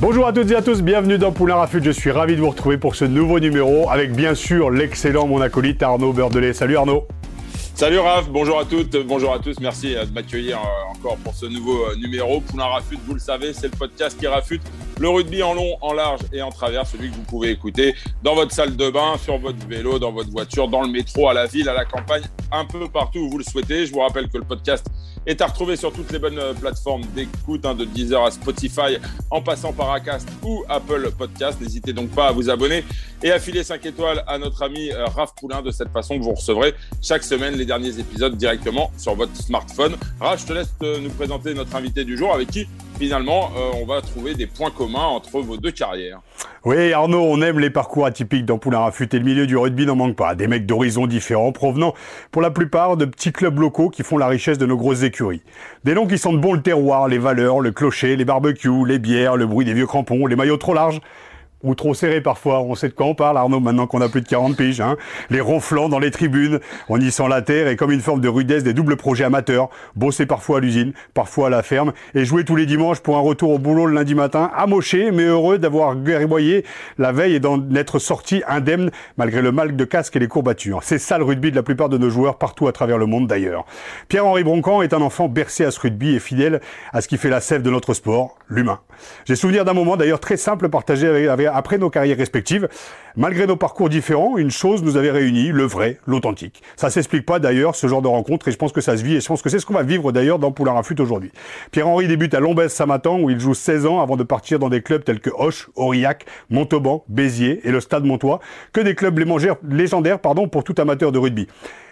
Bonjour à toutes et à tous, bienvenue dans Poulain Rafut. Je suis ravi de vous retrouver pour ce nouveau numéro avec bien sûr l'excellent mon acolyte Arnaud Beurdelet. Salut Arnaud. Salut Raph, bonjour à toutes, bonjour à tous, merci de m'accueillir euh, encore pour ce nouveau euh, numéro. Poulain Rafut, vous le savez, c'est le podcast qui rafute le rugby en long, en large et en travers, celui que vous pouvez écouter dans votre salle de bain, sur votre vélo, dans votre voiture, dans le métro, à la ville, à la campagne, un peu partout où vous le souhaitez. Je vous rappelle que le podcast est à retrouver sur toutes les bonnes euh, plateformes d'écoute, hein, de Deezer à Spotify, en passant par Acast ou Apple Podcast. N'hésitez donc pas à vous abonner et à filer 5 étoiles à notre ami Raph Poulain. De cette façon, vous recevrez chaque semaine les derniers épisodes directement sur votre smartphone. Raph, je te laisse euh, nous présenter notre invité du jour avec qui finalement euh, on va trouver des points communs entre vos deux carrières. Oui, Arnaud, on aime les parcours atypiques dans Poulain Rafut et le milieu du rugby n'en manque pas. Des mecs d'horizons différents provenant pour la plupart de petits clubs locaux qui font la richesse de nos grosses Des noms qui sentent bon le terroir, les valeurs, le clocher, les barbecues, les bières, le bruit des vieux crampons, les maillots trop larges ou trop serré parfois. On sait de quoi on parle, Arnaud, maintenant qu'on a plus de 40 piges. Hein. Les ronflants dans les tribunes, on y sent la terre et comme une forme de rudesse des doubles projets amateurs, bosser parfois à l'usine, parfois à la ferme, et jouer tous les dimanches pour un retour au boulot le lundi matin, amoché mais heureux d'avoir guerroyé la veille et d'en être sorti indemne malgré le mal de casque et les courbatures. C'est ça le rugby de la plupart de nos joueurs partout à travers le monde d'ailleurs. Pierre-Henri Broncan est un enfant bercé à ce rugby et fidèle à ce qui fait la sève de notre sport, l'humain. J'ai souvenir d'un moment d'ailleurs très simple partagé avec après nos carrières respectives. Malgré nos parcours différents, une chose nous avait réunis, le vrai, l'authentique. Ça s'explique pas d'ailleurs ce genre de rencontre et je pense que ça se vit et je pense que c'est ce qu'on va vivre d'ailleurs dans Poulain Rafut aujourd'hui. Pierre-Henri débute à Lombès Samatan où il joue 16 ans avant de partir dans des clubs tels que Hoche, Aurillac, Montauban, Béziers et le Stade Montois, que des clubs légendaires pardon, pour tout amateur de rugby.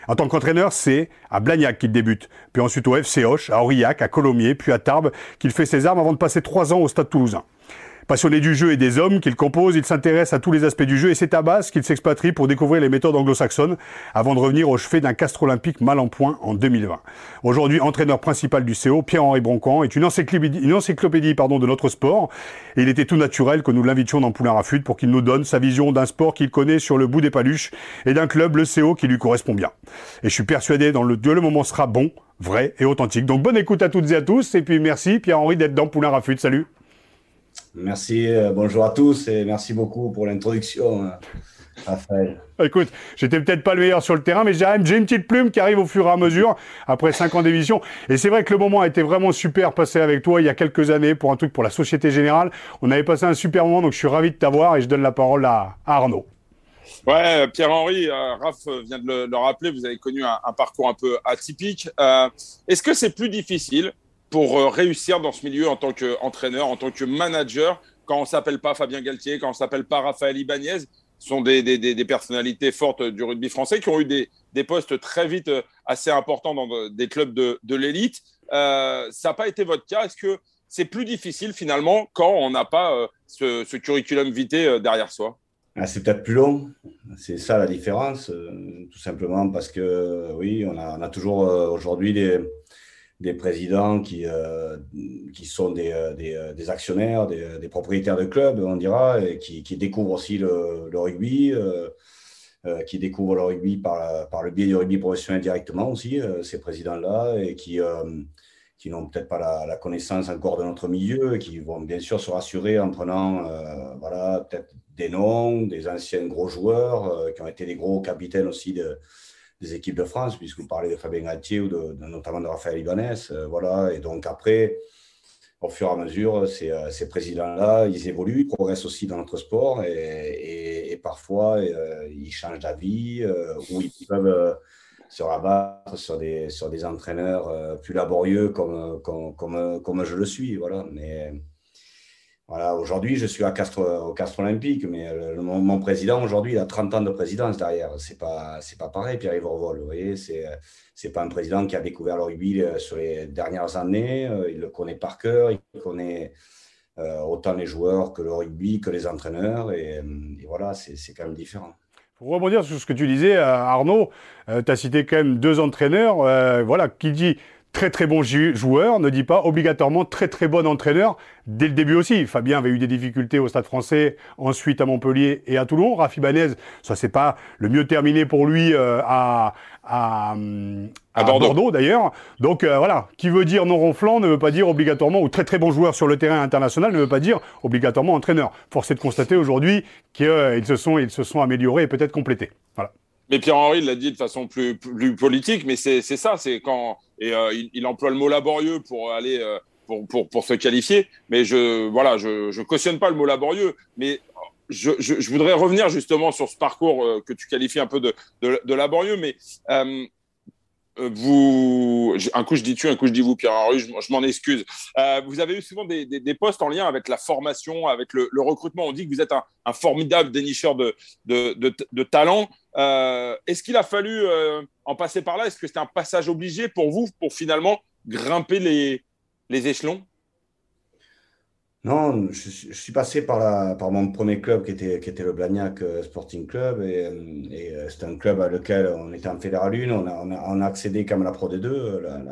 En tant qu'entraîneur, c'est à Blagnac qu'il débute, puis ensuite au FC Hoche, à Aurillac, à Colomiers, puis à Tarbes qu'il fait ses armes avant de passer trois ans au Stade Toulousain. Passionné du jeu et des hommes qu'il compose, il s'intéresse à tous les aspects du jeu et c'est à base qu'il s'expatrie pour découvrir les méthodes anglo-saxonnes avant de revenir au chevet d'un castre olympique mal en point en 2020. Aujourd'hui, entraîneur principal du CO, Pierre-Henri Broncan est une encyclopédie, pardon, de notre sport et il était tout naturel que nous l'invitions dans Poulain Rafut pour qu'il nous donne sa vision d'un sport qu'il connaît sur le bout des paluches et d'un club, le CO, qui lui correspond bien. Et je suis persuadé dans le, le moment sera bon, vrai et authentique. Donc bonne écoute à toutes et à tous et puis merci Pierre-Henri d'être dans Poulain Rafut. Salut Merci, euh, bonjour à tous et merci beaucoup pour l'introduction, euh, Raphaël. Écoute, j'étais peut-être pas le meilleur sur le terrain, mais j'ai une petite plume qui arrive au fur et à mesure après cinq ans d'émission. Et c'est vrai que le moment a été vraiment super passé avec toi il y a quelques années pour un truc pour la Société Générale. On avait passé un super moment, donc je suis ravi de t'avoir et je donne la parole à, Arnaud. Ouais, Pierre-Henri, euh, Raph vient de le, rappeler, vous avez connu un, parcours un peu atypique. Est-ce que c'est plus difficile pour euh, réussir dans ce milieu en tant qu'entraîneur, en tant que manager, quand on s'appelle pas Fabien Galtier, quand on s'appelle pas Raphaël Ibanez, sont des, des, des, personnalités fortes du rugby français qui ont eu des, des postes très vite euh, assez importants dans des clubs de, de l'élite. Euh, ça n'a pas été votre cas. Est-ce que c'est plus difficile finalement quand on n'a pas ce, curriculum vitae derrière soi? Ah, C'est peut-être plus long. C'est ça la différence, tout simplement parce que oui, on a toujours aujourd'hui des des présidents qui, euh, qui sont des, euh, euh, des actionnaires, des, propriétaires de clubs, on dira, et qui, découvrent aussi le, rugby, qui découvrent le rugby par, par le biais du rugby professionnel directement aussi, ces présidents-là, et qui, qui n'ont peut-être pas la, la, connaissance encore de notre milieu, et qui vont bien sûr se rassurer en prenant voilà, peut-être des noms, des anciens gros joueurs, qui ont été des gros capitaines aussi de des équipes de France, puisque vous parlez de Fabien Galtier ou de, notamment de Raphaël Ibanez. Euh, voilà. Et donc après, au fur et à mesure, ces, euh, ces présidents-là, ils évoluent, ils progressent aussi dans notre sport et, et, parfois, euh, ils changent d'avis ou ils peuvent se rabattre sur des, sur des entraîneurs plus laborieux comme, comme, comme, comme je le suis. Voilà. Mais Voilà, aujourd'hui, je suis à Castres, au Castre Olympique, mais mon, président, aujourd'hui, il a 30 ans de présidence derrière. Ce n'est pas, pas pareil, Pierre-Yves Vous voyez, ce n'est pas un président qui a découvert le rugby euh, sur les dernières années. Euh, il le connaît par cœur, il connaît euh, autant les joueurs que le rugby, que les entraîneurs. Et, voilà, c'est quand même différent. Pour rebondir sur ce que tu disais, Arnaud, tu as cité quand même deux entraîneurs. voilà, qui dit très très bon joueur ne dit pas obligatoirement très très bon entraîneur dès le début aussi. Fabien avait eu des difficultés au Stade français, ensuite à Montpellier et à Toulon. Rafi Banez, ça c'est pas le mieux terminé pour lui euh, à, à, Bordeaux, d'ailleurs. Donc euh, voilà, qui veut dire non ronflant ne veut pas dire obligatoirement, ou très très bon joueur sur le terrain international ne veut pas dire obligatoirement entraîneur. Force est de constater aujourd'hui qu'ils se, sont, ils se sont améliorés et peut-être complétés. Voilà. Mais Pierre-Henri l'a dit de façon plus, plus politique, mais c'est ça, c'est quand et euh, il, emploie le mot laborieux pour aller euh, pour, pour, se qualifier. Mais je voilà, je, je cautionne pas le mot laborieux, mais je, je, je voudrais revenir justement sur ce parcours euh, que tu qualifies un peu de, de, laborieux, mais vous, un coup je dis tu, un coup je dis vous, Pierre-Henri, je, m'en excuse. Vous avez eu souvent des, des, postes en lien avec la formation, avec le, recrutement. On dit que vous êtes un, un formidable dénicheur de, de, de, de talent. Euh, Est-ce qu'il a fallu euh, en passer par là? Est-ce que c'était un passage obligé pour vous pour finalement grimper les, les échelons? Non, je, suis passé par, la, par mon premier club qui était, qui était le Blagnac euh, Sporting Club. Et, et c'était un club à lequel on était en Fédéral 1. On a, on a, accédé comme la Pro D2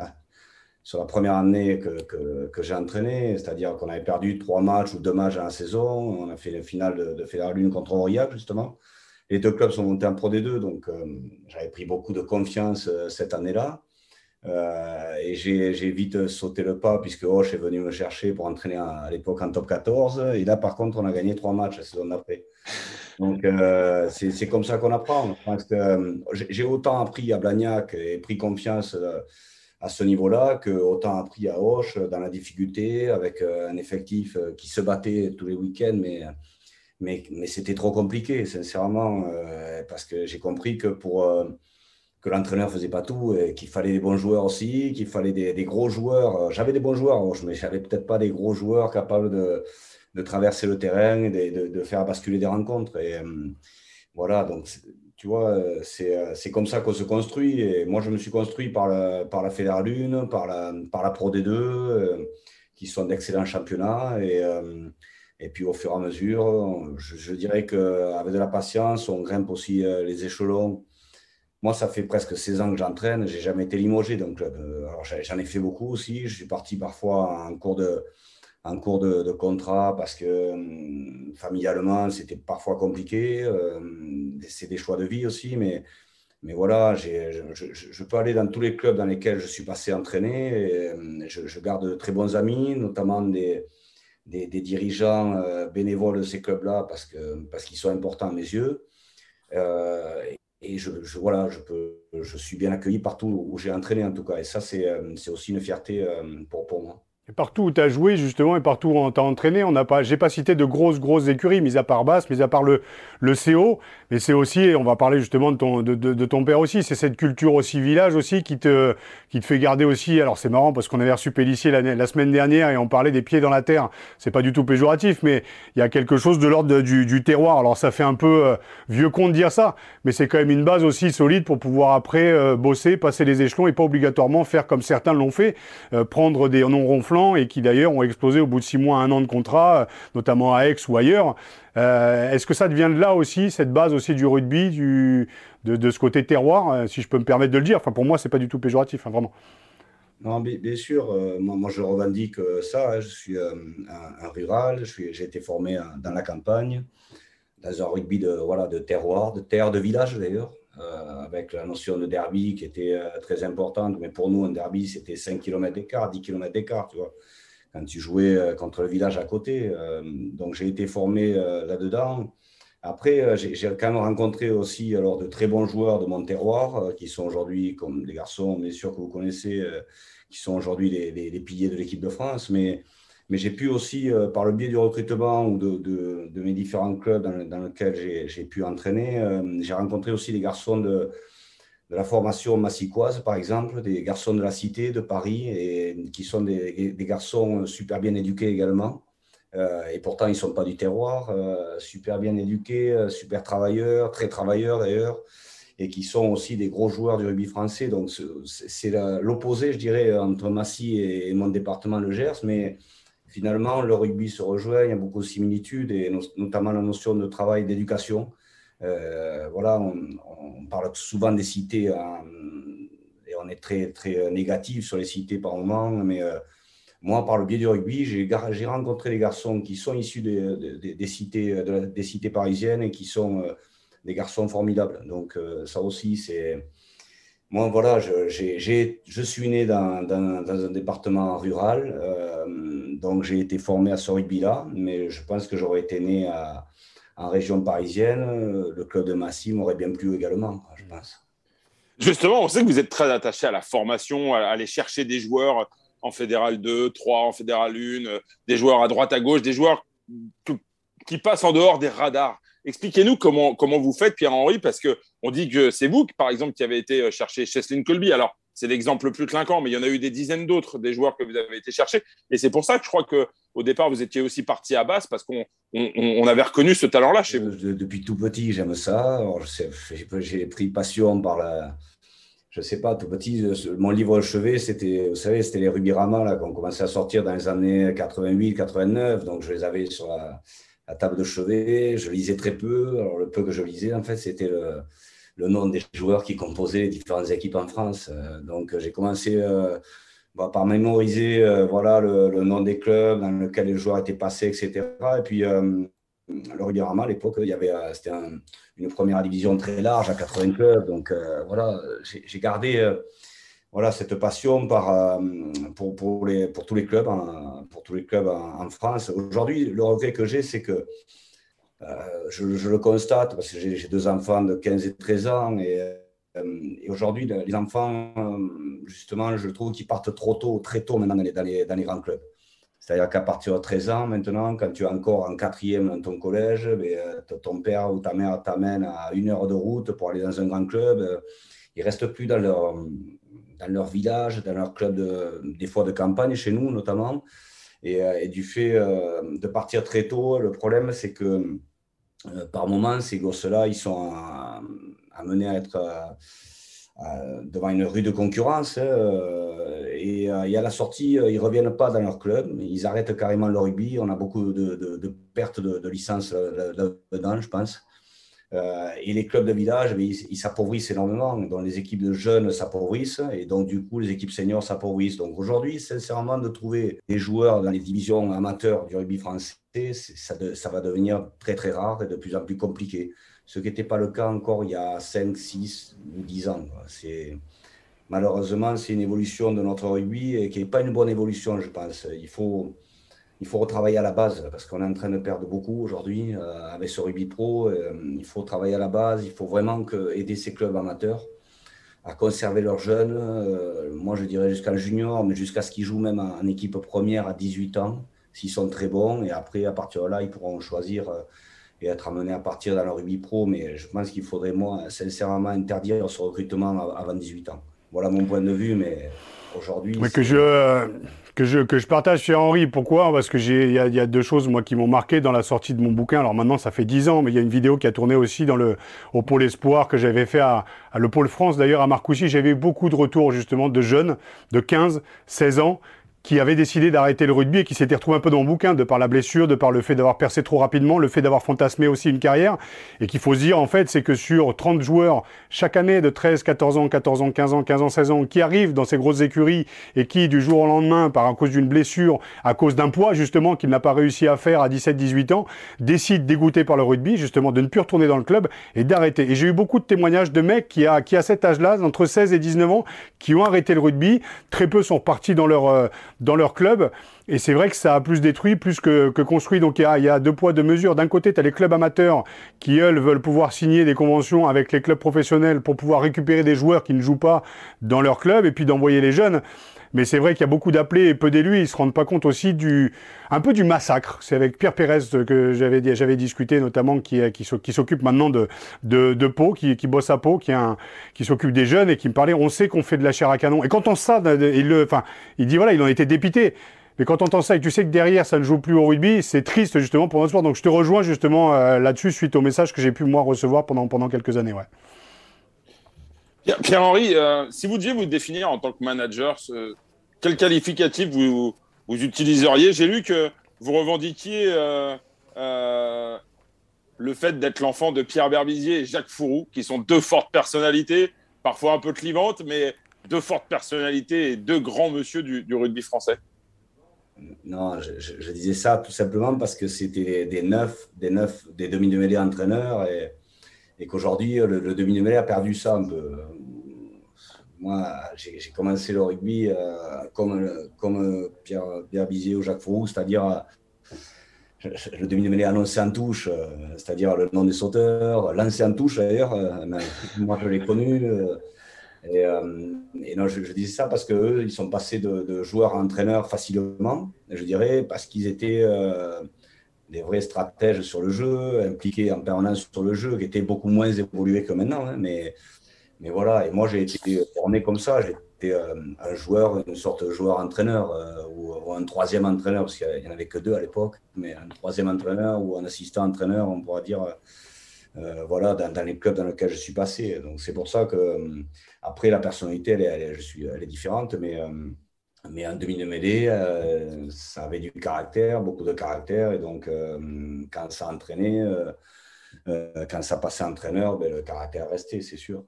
sur la première année que, que, j'ai entraîné. C'est-à-dire qu'on avait perdu trois matchs ou deux matchs à la saison. On a fait le finale de, de Fédéral 1 contre Aurillac, justement. Les deux clubs sont montés en Pro D2. Donc, j'avais pris beaucoup de confiance cette année-là. Euh, et j'ai vite sauté le pas puisque Hoche est venu me chercher pour entraîner à, l'époque en top 14. Et là, par contre, on a gagné trois matchs la saison d'après. Donc, euh, c'est comme ça qu'on apprend. Euh, j'ai autant appris à Blagnac et pris confiance à ce niveau-là que autant appris à Hoche dans la difficulté avec un effectif qui se battait tous les week-ends. Mais, mais, c'était trop compliqué, sincèrement, parce que j'ai compris que pour que l'entraîneur faisait pas tout, et qu'il fallait des bons joueurs aussi, qu'il fallait des, gros joueurs. J'avais des bons joueurs, mais j'avais peut-être pas des gros joueurs capables de, traverser le terrain et de, faire basculer des rencontres. Euh, voilà, donc tu vois, euh, c'est comme ça qu'on se construit. Et moi, je me suis construit par la, par la Fédéral 1, par la, Pro D2, euh, qui sont d'excellents championnats. Et puis, au fur et à mesure, je, je dirais qu'avec de la patience, on grimpe aussi les échelons moi, ça fait presque 16 ans que j'entraîne. J'ai jamais été limogé d'un club. Euh, alors, j'en ai fait beaucoup aussi. Je suis parti parfois en cours de, en cours de, contrat parce que hum, familialement, c'était parfois compliqué. Euh, c'est des choix de vie aussi. Mais, mais voilà, je, je, peux aller dans tous les clubs dans lesquels je suis passé entraîner. Hum, je, garde de très bons amis, notamment des, des, dirigeants euh, bénévoles de ces clubs-là parce qu'ils parce qu'ils sont importants à mes yeux. Euh, et je, voilà, je, peux, je suis bien accueilli partout où j'ai entraîné en tout cas. Et ça, c'est euh, aussi une fierté pour, pour moi. Et partout où tu as joué, justement, et partout où tu as entraîné, on n'a pas, pas cité de grosses, grosses écuries, mis à part Basse, mis à part le, le CO, mais c'est aussi, et on va parler justement de ton, de, de, ton père aussi, c'est cette culture aussi village aussi qui te, qui te fait garder aussi, alors c'est marrant parce qu'on avait reçu Pellissier la, la, semaine dernière et on parlait des pieds dans la terre, c'est pas du tout péjoratif, mais il y a quelque chose de l'ordre du, du, terroir, alors ça fait un peu euh, vieux con de dire ça, mais c'est quand même une base aussi solide pour pouvoir après euh, bosser, passer les échelons et pas obligatoirement faire comme certains l'ont fait, euh, prendre des noms ronflants et qui d'ailleurs ont explosé au bout de six mois, un an de contrat, notamment à Aix ou ailleurs. Euh, est-ce que ça devient de là aussi, cette base aussi du rugby, de, ce côté terroir, euh, si je peux me permettre de le dire? Enfin, pour moi, c'est pas du tout péjoratif, hein, vraiment. Non, bien sûr, euh, moi, je revendique ça. Hein. je suis un, rural, j'ai été formé dans la campagne, dans un rugby de, voilà, de terroir, de terre, de village d'ailleurs. Avec la notion de derby qui était très importante. Mais pour nous, un derby, c'était 5 km d'écart, 10 km d'écart, tu vois, quand tu jouais euh, contre le village à côté. donc, j'ai été formé là-dedans. Après, j'ai quand même rencontré aussi alors, de très bons joueurs de mon terroir, qui sont aujourd'hui, comme des garçons, bien sûr, que vous connaissez, qui sont aujourd'hui les, les, piliers de l'équipe de France. Mais mais j'ai pu aussi, euh, par le biais du recrutement ou de, de, mes différents clubs dans, dans lesquels j'ai pu entraîner, euh, j'ai rencontré aussi des garçons de, de la formation massicoise, par exemple, des garçons de la cité de Paris, et qui sont des, garçons super bien éduqués également, et pourtant, ils ne sont pas du terroir, super bien éduqués, super travailleurs, très travailleurs d'ailleurs et qui sont aussi des gros joueurs du rugby français. Donc, c'est l'opposé, je dirais, entre Massy et mon département, le Gers. Mais finalement, le rugby se rejoint, il y a beaucoup de similitudes, et notamment la notion de travail d'éducation. Euh, voilà, on, parle souvent des cités et on est très, très négatif sur les cités par moment, mais euh, moi, par le biais du rugby, j'ai rencontré des garçons qui sont issus des, cités, des cités parisiennes et qui sont euh, des garçons formidables. Donc, ça aussi, c'est. Moi, voilà, je, je suis né dans, dans, un département rural, donc j'ai été formé à ce rugby-là, mais je pense que j'aurais été né à, en région parisienne, le club de Massy m'aurait bien plu également, je pense. Justement, on sait que vous êtes très attaché à la formation, à aller chercher des joueurs en fédéral 2, 3, en fédéral 1, des joueurs à droite, à gauche, des joueurs qui passent en dehors des radars. Expliquez-nous comment, comment vous faites, Pierre-Henri, parce qu'on dit que c'est vous, par exemple, qui avez été euh, chercher Cheslin Colby. Alors, c'est l'exemple le plus clinquant, mais il y en a eu des dizaines d'autres, des joueurs que vous avez été chercher. Et c'est pour ça que je crois qu'au départ, vous étiez aussi parti à basse, parce qu'on on, avait reconnu ce talent-là chez vous. Depuis tout petit, j'aime ça. J'ai pris passion par la. Je ne sais pas, tout petit, mon livre chevet, c'était, vous savez, c'était les Rubirama qu'on commençait à sortir dans les années 88, 89. Donc, je les avais sur la à table de chevet. Je lisais très peu. Alors, le peu que je lisais, en fait, c'était le, le nom des joueurs qui composaient les différentes équipes en France. Euh, donc, j'ai commencé euh, bah, par mémoriser euh, voilà, le, nom des clubs dans lesquels les joueurs étaient passés, etc. Et puis, le Rugby-Rama, à l'époque, il c'était une première division très large à 80 clubs. Donc, voilà, j'ai gardé voilà, cette passion pour, pour, tous les clubs, pour tous les clubs en, France. Aujourd'hui, le regret que j'ai, c'est que je, je, le constate parce que j'ai deux enfants de 15 et 13 ans et, euh, et aujourd'hui, les enfants, justement, je trouve qu'ils partent trop tôt, très tôt maintenant dans les, dans les, grands clubs. C'est-à-dire qu'à partir de 13 ans, maintenant, quand tu es encore en quatrième dans ton collège, ben, ton père ou ta mère t'amène à une heure de route pour aller dans un grand club. Ils ne restent plus dans leur, dans leur village, dans leur club, de, des fois de campagne, chez nous notamment. Et, euh, du fait euh, de partir très tôt, le problème, c'est que euh, par moment, ces gosses-là, ils sont amenés à être devant une rue de concurrence. Hein, et, et, à la sortie, ils ne reviennent pas dans leur club, ils arrêtent carrément le rugby. On a beaucoup de, pertes de, de licence là-dedans, je pense. Euh, et les clubs de village, ils s'appauvrissent énormément. Donc les équipes de jeunes s'appauvrissent et donc du coup les équipes seniors s'appauvrissent. Donc aujourd'hui, sincèrement, de trouver des joueurs dans les divisions amateurs du rugby français, ça, ça, va devenir très très rare et de plus en plus compliqué. Ce qui n'était pas le cas encore il y a 5, 6 ou 10 ans. Malheureusement, c'est une évolution de notre rugby et qui n'est pas une bonne évolution, je pense. Il faut, il faut retravailler à la base parce qu'on est en train de perdre beaucoup aujourd'hui euh, avec ce rugby pro. Euh, il faut travailler à la base, il faut vraiment que, aider ces clubs amateurs à conserver leurs jeunes. Euh, moi, je dirais jusqu'à le junior, mais jusqu'à ce qu'ils jouent même en, équipe première à 18 ans, s'ils sont très bons. Et après, à partir de là, ils pourront choisir et être amenés à partir dans le rugby pro. Mais je pense qu'il faudrait, moi, sincèrement, interdire ce recrutement avant 18 ans. Voilà mon point de vue, mais aujourd'hui. Mais que je que je, que je partage chez Henri. Pourquoi? Parce que il y, a, deux choses moi qui m'ont marqué dans la sortie de mon bouquin. Alors maintenant ça fait dix ans, mais il y a une vidéo qui a tourné aussi dans le au pôle espoir que j'avais fait à, le pôle France d'ailleurs à Marcoussis. J'avais beaucoup de retours justement de jeunes de 15, 16 ans qui avait décidé d'arrêter le rugby et qui s'était retrouvé un peu dans mon bouquin de par la blessure, de par le fait d'avoir percé trop rapidement, le fait d'avoir fantasmé aussi une carrière. Et qu'il faut se dire, en fait, c'est que sur 30 joueurs chaque année de 13, 14 ans, 14 ans, 15 ans, 15 ans, 16 ans, qui arrivent dans ces grosses écuries et qui, du jour au lendemain, par à cause d'une blessure, à cause d'un poids, justement, qu'il n'a pas réussi à faire à 17, 18 ans, décident, dégoûtés par le rugby, justement, de ne plus retourner dans le club et d'arrêter. Et j'ai eu beaucoup de témoignages de mecs qui, à, qui à cet âge-là, entre 16 et 19 ans, qui ont arrêté le rugby. Très peu sont partis dans leur, euh, dans leur club. Et c'est vrai que ça a plus détruit, plus que, construit. Donc il y, a, y a, deux poids, deux mesures. D'un côté, tu as les clubs amateurs qui, eux, veulent pouvoir signer des conventions avec les clubs professionnels pour pouvoir récupérer des joueurs qui ne jouent pas dans leur club et puis d'envoyer les jeunes. Mais c'est vrai qu'il y a beaucoup d'appelés et peu d'élus. Ils se rendent pas compte aussi du, un peu du massacre. C'est avec Pierre Pérez que j'avais, j'avais discuté, notamment, qui, s'occupe maintenant de, de, de Pau, qui, qui bosse à Pau, qui, qui s'occupe des jeunes et qui me parlait. On sait qu'on fait de la chair à canon. Et quand on ça, il, le, enfin, il dit voilà, il en était dépité. Mais quand on entend ça et que tu sais que derrière ça ne joue plus au rugby, c'est triste justement pour notre sport. Donc je te rejoins justement euh, là-dessus suite au message que j'ai pu moi recevoir pendant, pendant quelques années. Ouais. Pierre-Henri, euh, si vous deviez vous définir en tant que manager, quel qualificatif vous, vous utiliseriez? J'ai lu que vous revendiquiez euh, le fait d'être l'enfant de Pierre Berbizier et Jacques Fourou, qui sont deux fortes personnalités, parfois un peu clivantes, mais deux fortes personnalités et deux grands monsieur du, rugby français Non, je, disais ça tout simplement parce que c'était des neufs, des neufs, des demi-mêlés entraîneurs et, qu'aujourd'hui, le, demi-mêlée a perdu ça un peu. Moi, j'ai commencé le rugby euh, comme, comme Pierre Berbizier ou Jacques Fourou, c'est-à-dire le demi-mêlée annoncé en touche, euh, c'est-à-dire le nom des sauteurs, lancé en touche d'ailleurs, euh, moi je l'ai connu. Euh, et, non, je, disais ça parce qu'eux, ils sont passés de, joueurs à entraîneurs facilement, je dirais, parce qu'ils étaient des vrais stratèges sur le jeu, impliqués en permanence sur le jeu, qui étaient beaucoup moins évolués que maintenant. Hein, mais, mais voilà, et moi j'ai été formé comme ça, j'étais un joueur, une sorte de joueur-entraîneur ou, un troisième entraîneur, parce qu'il n'y en avait que deux à l'époque, mais un troisième entraîneur ou un assistant entraîneur, on pourra dire, euh, voilà, dans, les clubs dans lesquels je suis passé. Donc c'est pour ça que, euh, après, la personnalité, elle est, je suis, est différente, mais, euh, mais en demi-mêlée, ça avait du caractère, beaucoup de caractère, et donc quand ça entraînait, quand ça passait entraîneur, ben, le caractère restait, c'est sûr.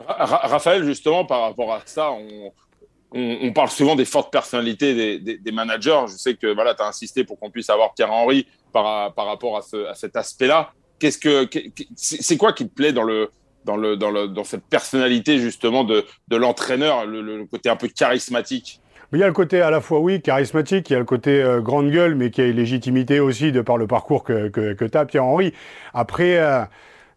Raphaël, justement, par rapport à ça, on, on, parle souvent des fortes personnalités des, managers. Je sais que voilà, tu as insisté pour qu'on puisse avoir Pierre-Henri par, par rapport à, ce, à cet aspect-là. Qu'est-ce que c'est quoi qui te plaît dans le dans le dans, le, dans cette personnalité justement de, de l'entraîneur, le, côté un peu charismatique? Il y a le côté à la fois, oui, charismatique, il y a le côté euh, grande gueule, mais qui a une légitimité aussi de par le parcours que, que, tu as, Pierre-Henri. Après, euh,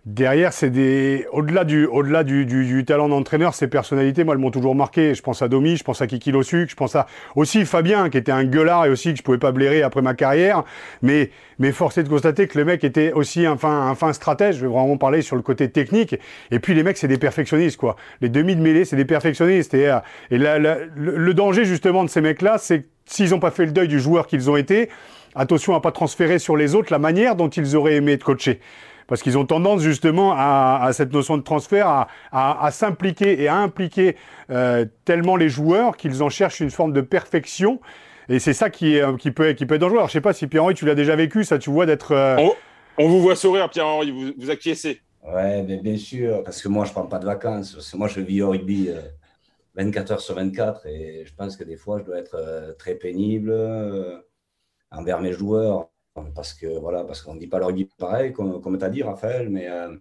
Derrière, c'est des au-delà du au-delà du, du, talent d'entraîneur, ces personnalités, moi, elles m'ont toujours marqué. Je pense à Domi, je pense à Kiki Lossuc, je pense à aussi Fabien, qui était un gueulard et aussi que je pouvais pas blairer après ma carrière. Mais mais force est de constater que le mec était aussi un fin un fin stratège. Je vais vraiment parler sur le côté technique. Et puis les mecs, c'est des perfectionnistes, quoi. Les demi de mêlée, c'est des perfectionnistes. Et, euh, et le, danger justement de ces mecs-là, c'est s'ils n'ont pas fait le deuil du joueur qu'ils ont été, attention à pas transférer sur les autres la manière dont ils auraient aimé être coachés parce qu'ils ont tendance justement à, cette notion de transfert à, s'impliquer et à impliquer euh, tellement les joueurs qu'ils en cherchent une forme de perfection. Et c'est ça qui, est, qui, peut, qui peut être dangereux. Alors, je sais pas si Pierre-Henri, tu l'as déjà vécu, ça, tu vois, d'être. Euh, on, vous voit sourire, Pierre-Henri, vous, vous acquiescez. Ouais, bien sûr, parce que moi, je ne prends pas de vacances. Parce que moi, je vis au rugby 24 euh, heures sur 24 et je pense que des fois, je dois être très pénible envers mes joueurs parce que voilà, parce qu'on ne dit pas rugby pareil, comme, comme tu as dit, Raphaël, mais euh,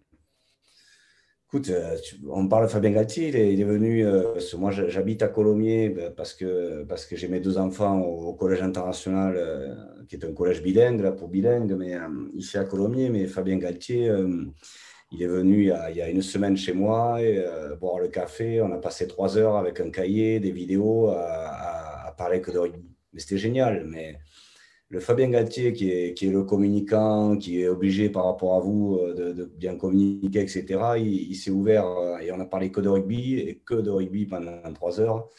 écoute, euh, on parle de Fabien Galtier, il est, venu, euh, moi j'habite à Colomiers ben, parce que, parce que j'ai mes deux enfants au, collège international, qui est un collège bilingue, là, pour bilingue, mais ici à Colomiers, mais Fabien Galtier, il est venu il y, a, une semaine chez moi, et, boire le café, on a passé trois heures avec un cahier, des vidéos, à, à parler que de. Mais c'était génial, mais le Fabien Galtier, qui est, qui est, le communicant, qui est obligé par rapport à vous euh, de, bien communiquer, etc., il, s'est ouvert euh, et on a parlé que de rugby et que de rugby pendant trois heures.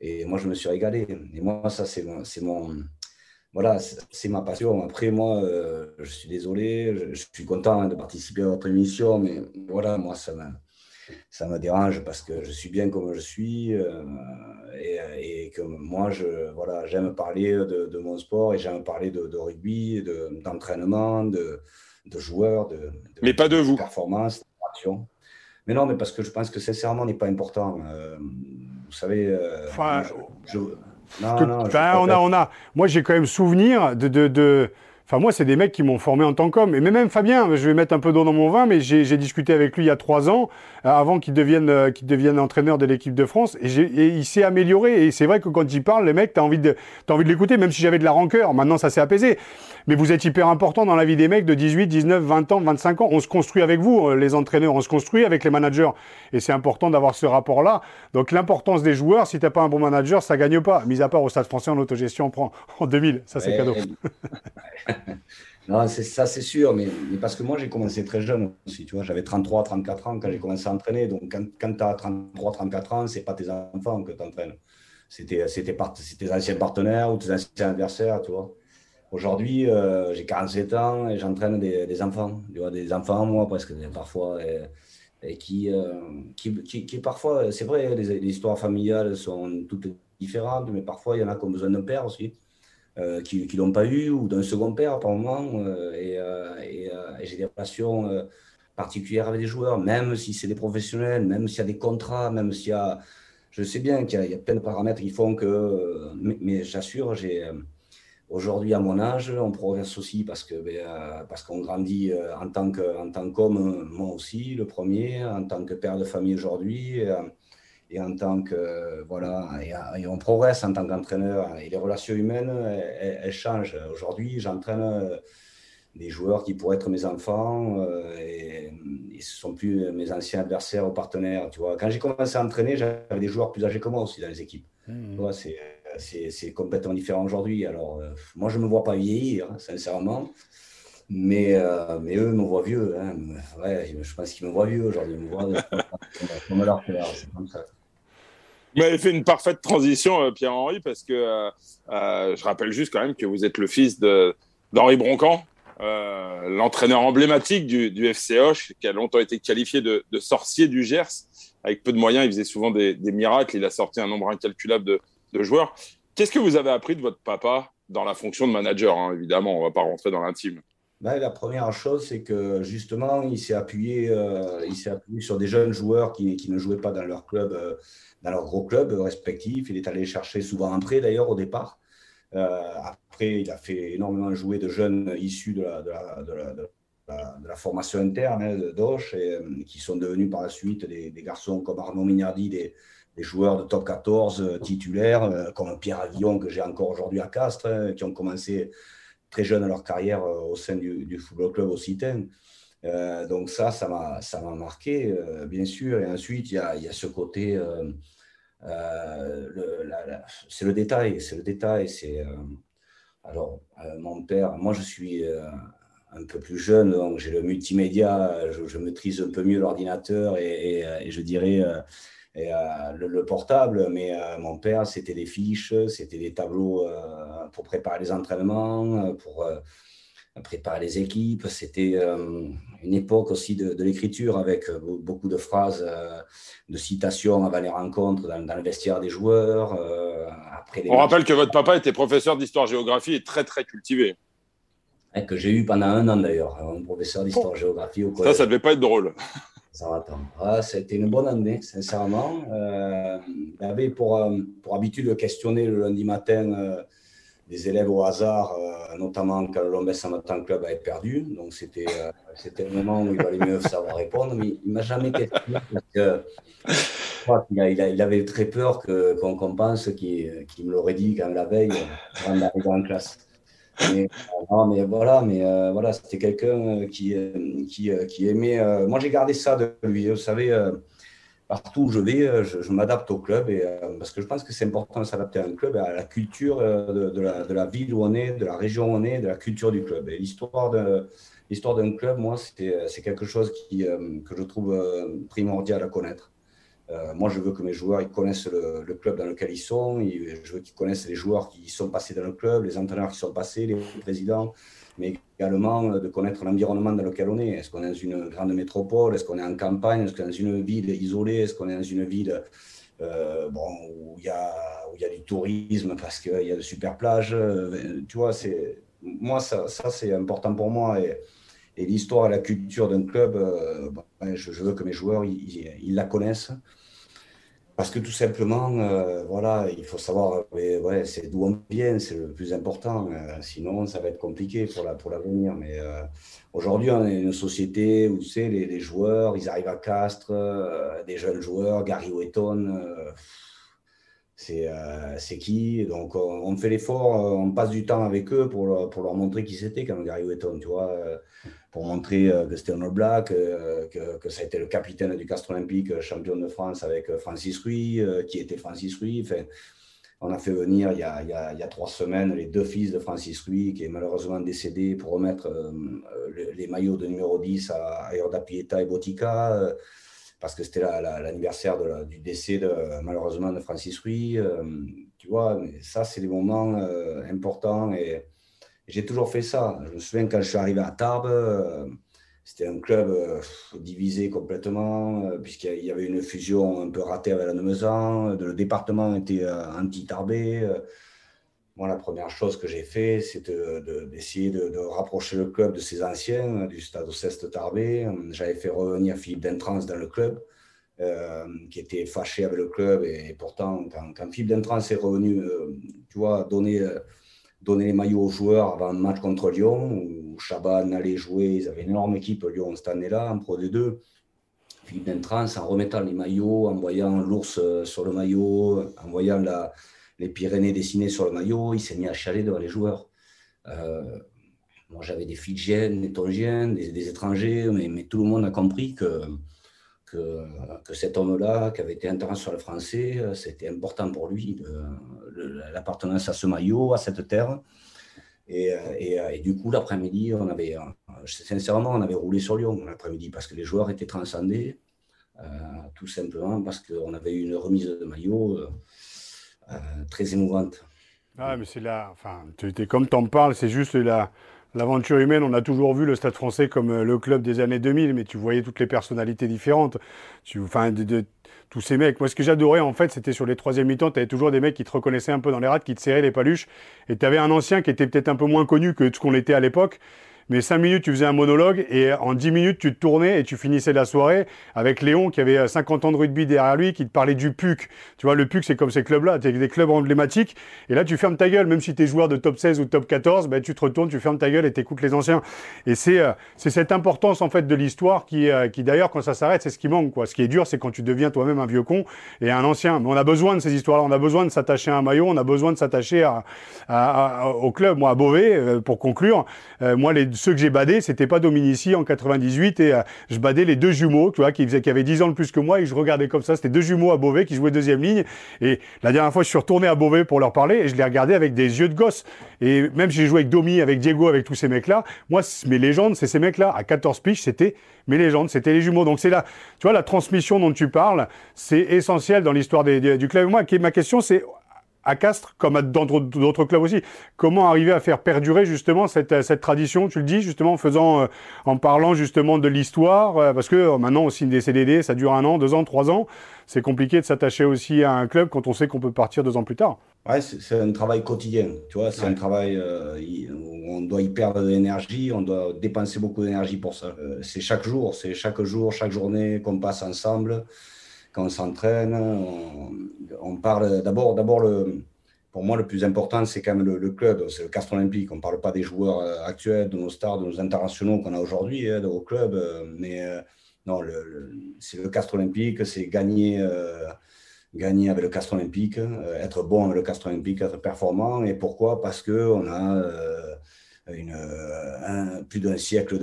Et moi, je me suis régalé. Et moi, ça, c'est mon, voilà, c'est ma passion. Après, moi, euh, je suis désolé, je, suis content de participer à votre émission, mais voilà, moi, ça m'a ça me dérange parce que je suis bien comme je suis euh, et, que moi, je, voilà, j'aime parler de, mon sport et j'aime parler de, de rugby, d'entraînement, de, de, joueurs, de, mais pas de vous. performance, d'action. Mais non, mais parce que je pense que sincèrement n'est pas important. Euh, vous savez, euh, non, non, on a, on a, moi j'ai quand même souvenir de, de Enfin, moi, c'est des mecs qui m'ont formé en tant qu'homme. Et même Fabien, je vais mettre un peu d'eau dans mon vin, mais j'ai discuté avec lui il y a trois ans, euh, avant qu'il devienne, euh, qu'il devienne entraîneur de l'équipe de France. Et, et il s'est amélioré. Et c'est vrai que quand il parle, les mecs, t'as envie de, as envie de l'écouter, même si j'avais de la rancœur. Maintenant, ça s'est apaisé. Mais vous êtes hyper important dans la vie des mecs de 18, 19, 20 ans, 25 ans. On se construit avec vous, euh, les entraîneurs. On se construit avec les managers. Et c'est important d'avoir ce rapport-là. Donc, l'importance des joueurs, si t'as pas un bon manager, ça gagne pas. Mis à part au Stade français en autogestion, on prend en 2000. Ça, c'est cadeau. non, ça c'est sûr, mais, parce que moi j'ai commencé très jeune aussi, tu vois, j'avais 33, 34 ans quand j'ai commencé à entraîner, donc quand, tu as 33, 34 ans, c'est pas tes enfants que tu entraînes. c'était tes anciens partenaires ou tes anciens adversaires, tu vois. Aujourd'hui, euh, j'ai 47 ans et j'entraîne des, enfants, tu vois, des enfants, moi, presque, parfois, et, qui, euh, qui, qui, parfois, c'est vrai, les, histoires familiales sont toutes différentes, mais parfois, il y en a qui ont besoin d'un père aussi, euh, qui ne l'ont pas eu, ou d'un second père, par moment, et, et, j'ai des relations particulières avec des joueurs, même si c'est des professionnels, même s'il y a des contrats, même s'il y a... Je sais bien qu'il y, a plein de paramètres qui font que... mais j'assure, j'ai Aujourd'hui, à mon âge, on progresse aussi parce que ben, euh, parce qu'on grandit euh, en tant que en tant qu'homme, moi aussi, le premier, en tant que père de famille aujourd'hui, et, euh, en tant que voilà, et, on progresse en tant qu'entraîneur. Et les relations humaines, elles, changent. Aujourd'hui, j'entraîne des joueurs qui pourraient être mes enfants et, ce ne sont plus mes anciens adversaires ou partenaires. Tu vois, quand j'ai commencé à entraîner, j'avais des joueurs plus âgés que moi aussi dans les équipes. Mmh. c'est c'est complètement différent aujourd'hui. Alors, euh, moi, je ne me vois pas vieillir, hein, sincèrement. Mais, euh, mais eux me voient vieux. Hein. Ouais, je pense qu'ils me voient vieux aujourd'hui. Ils me voient comme leur père. C'est comme ça. Vous m'avez fait une parfaite transition, euh, Pierre-Henri, parce que je rappelle juste quand même que vous êtes le fils d'Henri Broncan, l'entraîneur emblématique du, du FC Hoche, qui a longtemps été qualifié de, sorcier du Gers. Avec peu de moyens, il faisait souvent des, miracles. Il a sorti un nombre incalculable de, de joueurs. Qu'est-ce que vous avez appris de votre papa dans la fonction de manager hein, Évidemment, on ne va pas rentrer dans l'intime. Ben, la première chose, c'est que justement, il s'est appuyé, euh, il appuyé sur des jeunes joueurs qui, ne jouaient pas dans leur club, euh, dans leur gros club respectif. Il est allé chercher souvent un prêt d'ailleurs au départ. Euh, après, il a fait énormément jouer de jeunes issus de la, formation interne hein, de Doche et qui sont devenus par la suite des, garçons comme Arnaud Mignardi, des, des joueurs de top 14 euh, titulaires, euh, comme Pierre Avillon, que j'ai encore aujourd'hui à Castres, hein, qui ont commencé très jeunes à leur carrière euh, au sein du, Football Club Occitan. Euh, donc ça, ça m'a, ça m'a marqué, bien sûr. Et ensuite, il y a, y a, ce côté, c'est le détail, c'est le détail. C'est alors mon père, moi je suis un peu plus jeune, donc j'ai le multimédia, je, maîtrise un peu mieux l'ordinateur et, je dirais et, euh, le, portable, mais euh, mon père, c'était des fiches, c'était des tableaux euh, pour préparer les entraînements, pour préparer les équipes. C'était une époque aussi de, l'écriture avec beaucoup de phrases, de citations avant les rencontres dans, le vestiaire des joueurs. après On rappelle que votre papa était professeur d'histoire-géographie et très très cultivé. que j'ai eu pendant un an d'ailleurs, un professeur d'histoire-géographie au collège. Ça, ça devait pas être drôle. Ça va ah, C'était une bonne année, sincèrement. Euh, j'avais pour, euh, pour habitude de questionner le lundi matin euh, des élèves au hasard, notamment quand le Lombès Matin Club avait perdu. Donc c'était c'était le moment où il valait mieux savoir répondre. Mais il ne m'a jamais questionné parce que il, il, avait très peur qu'on pense qu'il me l'aurait dit quand la veille avant d'arriver en classe. Mais, non, mais voilà, mais euh, voilà, c'était quelqu'un euh, qui, euh, aimait. moi, j'ai gardé ça de lui. Vous savez, partout où je vais, je, m'adapte au club et, parce que je pense que c'est important de s'adapter à un club, à la culture de, la, de, la, ville où on est, de la région où on est, de la culture du club. Et l'histoire de l'histoire d'un club, moi, c'est quelque chose qui, que je trouve primordial à connaître. Euh, moi, je veux que mes joueurs ils connaissent le, club dans lequel ils sont. je veux qu'ils connaissent les joueurs qui sont passés dans le club, les entraîneurs qui sont passés, les présidents, mais également euh, de connaître l'environnement dans lequel on est. Est-ce qu'on est dans une grande métropole? Est-ce qu'on est en campagne? Est-ce qu'on est dans une ville isolée? Est-ce qu'on est dans une ville euh, où il y, a, du tourisme parce qu'il y a de super plages? Tu vois, moi, ça, c'est important pour moi. Et l'histoire et la culture d'un club, je, je, veux que mes joueurs ils, la connaissent. Parce que tout simplement, euh, voilà, il faut savoir, c'est d'où on vient, c'est le plus important. Euh, sinon, ça va être compliqué pour la pour l'avenir. Mais euh, aujourd'hui, on est une société où, tu les, les, joueurs, ils arrivent à Castres, des jeunes joueurs, Gary Wetton, c'est qui? Donc, on, fait l'effort, on passe du temps avec eux pour leur, pour leur montrer qui c'était quand Gary Wetton, tu vois pour montrer euh, que c'était un All Black, euh, que, que, ça a été le capitaine du Castre Olympique, euh, champion de France avec Francis Ruy, qui était Francis Ruy. On a fait venir il y a, il, y a, trois semaines les deux fils de Francis Ruy, qui est malheureusement décédé, pour remettre les, maillots de numéro 10 à Ayorda Pieta et Botica. Parce que c'était l'anniversaire du décès de, malheureusement de Francis Ruy. tu vois, ça, c'est des moments importants et, j'ai toujours fait ça. Je me souviens quand je suis arrivé à Tarbes, c'était un club divisé complètement, puisqu'il y avait une fusion un peu ratée avec la Nemezan. Le département était anti-Tarbé moi, la première chose que j'ai fait, c'est d'essayer de, rapprocher le club de ses anciens, du stade Ceste Tarbé. J'avais fait revenir Philippe Dentrance dans le club, euh, qui était fâché avec le club. Et, pourtant, quand, Philippe Dentrance est revenu, euh, tu vois, donner, donner les maillots aux joueurs avant le match contre Lyon, où Chaban allait jouer, ils avaient une énorme équipe, Lyon, cette année-là, en Pro D2. Philippe Dentrance, en remettant les maillots, en voyant l'ours euh, sur le maillot, en voyant la les Pyrénées dessinées sur le maillot, il s'est mis à chialer devant les joueurs. Euh, moi, j'avais des Fidjiens, des Tongiens, des, étrangers, mais, tout le monde a compris que, que, cet homme-là, qui avait été international français, c'était important pour lui, l'appartenance à ce maillot, à cette terre. Et, du coup, l'après-midi, on avait, sincèrement, on avait roulé sur Lyon l'après-midi parce que les joueurs étaient transcendés, euh, tout simplement parce qu'on avait eu une remise de maillot. Euh, euh, très émouvante. Ah, mais c'est là, enfin, comme tu en parles, c'est juste la, l'aventure humaine. On a toujours vu le Stade français comme euh, le club des années 2000, mais tu voyais toutes les personnalités différentes. Tu, enfin, de, tous ces mecs. Moi, ce que j'adorais, en fait, c'était sur les troisième mi-temps, tu avais toujours des mecs qui te reconnaissaient un peu dans les rats, qui te serraient les paluches. Et tu avais un ancien qui était peut-être un peu moins connu que ce qu'on était à l'époque, mais 5 minutes, tu faisais un monologue et en 10 minutes, tu te tournais et tu finissais la soirée avec Léon qui avait 50 ans de rugby derrière lui, qui te parlait du PUC. Tu vois, le PUC, c'est comme ces clubs-là, tu des clubs emblématiques. Et là, tu fermes ta gueule, même si tu es joueur de top 16 ou top 14, ben, tu te retournes, tu fermes ta gueule et tu écoutes les anciens. Et c'est euh, c'est cette importance, en fait, de l'histoire qui, euh, qui d'ailleurs, quand ça s'arrête, c'est ce qui manque. Quoi. Ce qui est dur, c'est quand tu deviens toi-même un vieux con et un ancien. Mais on a besoin de ces histoires-là. On a besoin de s'attacher à un maillot, on a besoin de s'attacher à, au club. Moi, à Beauvais, euh, pour conclure, moi, les, ceux que j'ai badés, c'était pas Dominici en 98 et euh, je badais les deux jumeaux, tu vois, qui, faisaient, qui avaient 10 ans de plus que moi et je regardais comme ça. C'était deux jumeaux à Beauvais qui jouaient deuxième ligne. Et la dernière fois, je suis retourné à Beauvais pour leur parler et je les regardais avec des yeux de gosse. Et même si j'ai joué avec Domi, avec Diego, avec tous ces mecs-là, moi, mes légendes, c'est ces mecs-là. À 14 piges, c'était mes légendes, c'était les jumeaux. Donc c'est là, tu vois, la transmission dont tu parles, c'est essentiel dans l'histoire du club. Moi, ma question, c'est à Castres, comme dans d'autres clubs aussi. Comment arriver à faire perdurer justement cette, cette tradition, tu le dis, justement en faisant, euh, en parlant justement de l'histoire, euh, parce que euh, maintenant aussi des CDD, ça dure un an, deux ans, trois ans. C'est compliqué de s'attacher aussi à un club quand on sait qu'on peut partir deux ans plus tard. Ouais, c'est un travail quotidien, tu vois, c'est un travail où on doit y perdre de l'énergie, on doit dépenser beaucoup d'énergie pour ça. c'est chaque jour, c'est chaque jour, chaque journée qu'on passe ensemble quand on s'entraîne, on, parle d'abord, d'abord le, pour moi, le plus important, c'est quand même le, club, c'est le Castre Olympique. On ne parle pas des joueurs euh, actuels, de nos stars, de nos internationaux qu'on a aujourd'hui hein, au club, euh, mais euh, non, c'est le Castre Olympique, c'est gagner, gagner avec le Castre Olympique, être bon avec le Castre Olympique, être performant. Et pourquoi? Parce qu'on a un, plus d'un siècle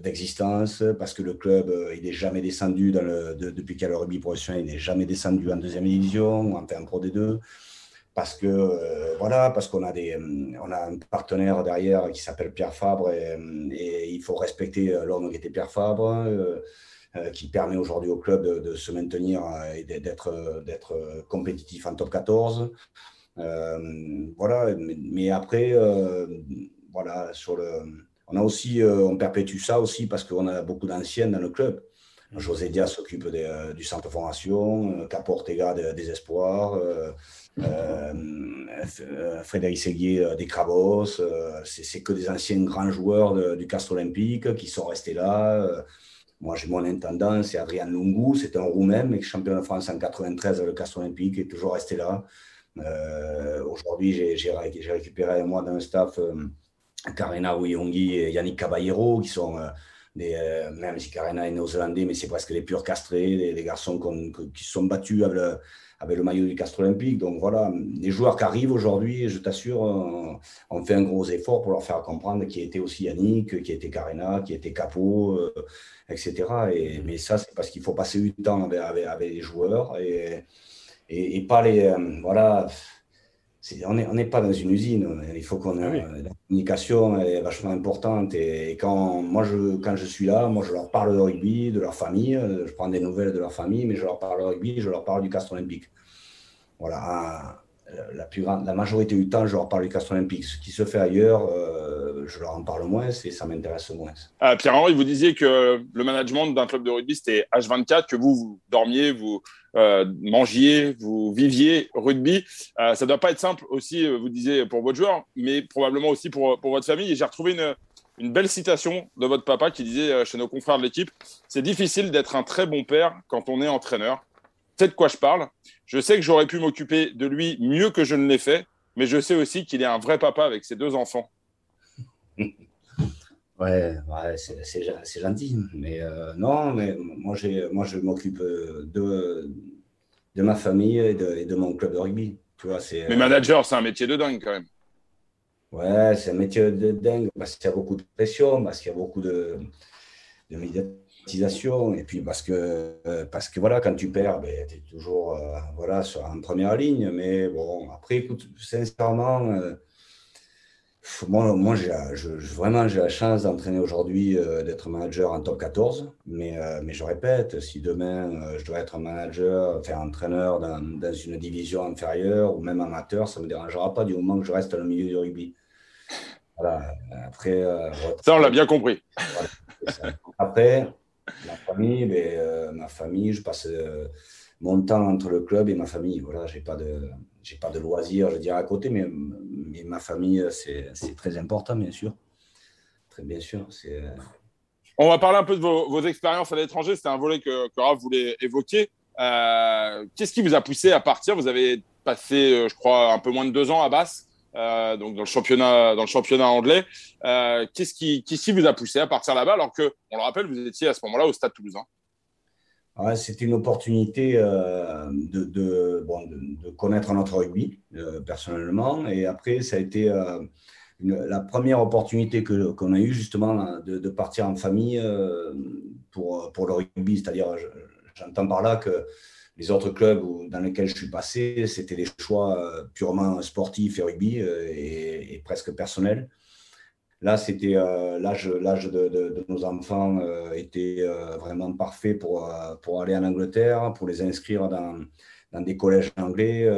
d'existence, parce que le club, euh, il n'est jamais descendu depuis qu'il y a le rugby professionnel, il n'est jamais descendu en deuxième division, en en Pro D2, parce que euh, voilà, parce qu'on a des, euh, on a un partenaire derrière qui s'appelle Pierre Fabre et, il faut respecter l'homme qui était Pierre Fabre. qui permet aujourd'hui au club de, se maintenir et d'être, d'être compétitif en top 14. voilà, mais, après, voilà, sur le, on a aussi, euh, on perpétue ça aussi parce qu'on a beaucoup d'anciens dans le club. Mmh. José Diaz s'occupe euh, du centre de formation, euh, Capo Ortega des Espoirs, Frédéric Séguier des Crabos. c'est que des anciens grands joueurs du Castre Olympique qui sont restés là. moi, j'ai mon intendant, c'est Adrien Lungu, c'est un Roumain, mais champion de France en 93 avec le Castre Olympique, est toujours resté là. Aujourd'hui, j'ai récupéré moi d'un staff Karina Wiyongi et Yannick Caballero, qui sont euh, des, euh, même si Karina est néo-zélandais, mais c'est presque les purs castrés, des, garçons qui se sont battus avec le, avec le, maillot du castre olympique. Donc voilà, les joueurs qui arrivent aujourd'hui, je t'assure, on, fait un gros effort pour leur faire comprendre qui était aussi Yannick, qui était Karina, qui était Capo, euh, etc. Et, mais ça, c'est parce qu'il faut passer du temps avec, avec, les joueurs et, et, pas les. voilà on n'est pas dans une usine. Il faut qu'on ait ah communication est vachement importante. Et, quand moi je quand je suis là, moi je leur parle de rugby, de leur famille. Je prends des nouvelles de leur famille, mais je leur parle de rugby, je leur parle du castre olympique. Voilà. La, plus grande, la majorité du temps, je leur parle du castre olympique. Ce qui se fait ailleurs, euh, je leur en parle moins et ça m'intéresse moins. Ah, Pierre-Henri, vous disiez que le management d'un club de rugby, c'était H24, que vous, vous dormiez, vous, euh, mangiez, vous viviez rugby. Euh, ça ne doit pas être simple aussi, euh, vous disiez, pour votre joueur, mais probablement aussi pour, votre famille. J'ai retrouvé une, une, belle citation de votre papa qui disait chez nos confrères de l'équipe, c'est difficile d'être un très bon père quand on est entraîneur. C'est de quoi je parle. Je sais que j'aurais pu m'occuper de lui mieux que je ne l'ai fait, mais je sais aussi qu'il est un vrai papa avec ses deux enfants. Ouais, ouais c'est gentil. Mais euh, non, mais moi, moi je m'occupe euh, de, de ma famille et de, de, mon club de rugby. Tu vois, mais euh, manager, c'est un métier de dingue quand même. Ouais, c'est un métier de dingue parce qu'il y a beaucoup de pression, parce qu'il y a beaucoup de, de médiatisation. Et puis parce que, parce que voilà, quand tu perds, ben, tu es toujours voilà, sur, en première ligne. Mais bon, après, écoute, sincèrement moi, moi je, vraiment, j'ai la chance d'entraîner aujourd'hui, euh, d'être manager en top 14. Mais, euh, mais je répète, si demain euh, je dois être manager, faire entraîneur dans, dans, une division inférieure ou même amateur, ça ne me dérangera pas du moment que je reste dans le milieu du rugby. Voilà. Après, ça, on l'a bien compris. Après, ma famille, ben, ma famille, je passe mon temps entre le club et ma famille. Voilà, j'ai pas de j'ai pas de loisirs, je dirais à côté, mais, ma famille, c'est très important, bien sûr. Très bien sûr. Euh, On va parler un peu de vos, expériences à l'étranger. C'était un volet que, que Raph voulait évoquer. Euh, Qu'est-ce qui vous a poussé à partir? Vous avez passé, euh, je crois, un peu moins de deux ans à Basse, donc dans le championnat, dans le championnat anglais. Qu'est-ce qui, qui vous a poussé à partir là-bas alors que, on le rappelle, vous étiez à ce moment-là au Stade Toulousain? C'était une opportunité euh, de, connaître notre rugby euh, personnellement. Et après, ça a été euh, la première opportunité qu'on a eue justement de, partir en famille pour, pour le rugby. C'est-à-dire, j'entends par là que les autres clubs dans lesquels je suis passé, c'était des choix purement sportifs et rugby et, et presque personnels. Là, c'était euh, l'âge, de, nos enfants euh, était euh, vraiment parfait pour, pour aller en Angleterre, pour les inscrire dans, des collèges anglais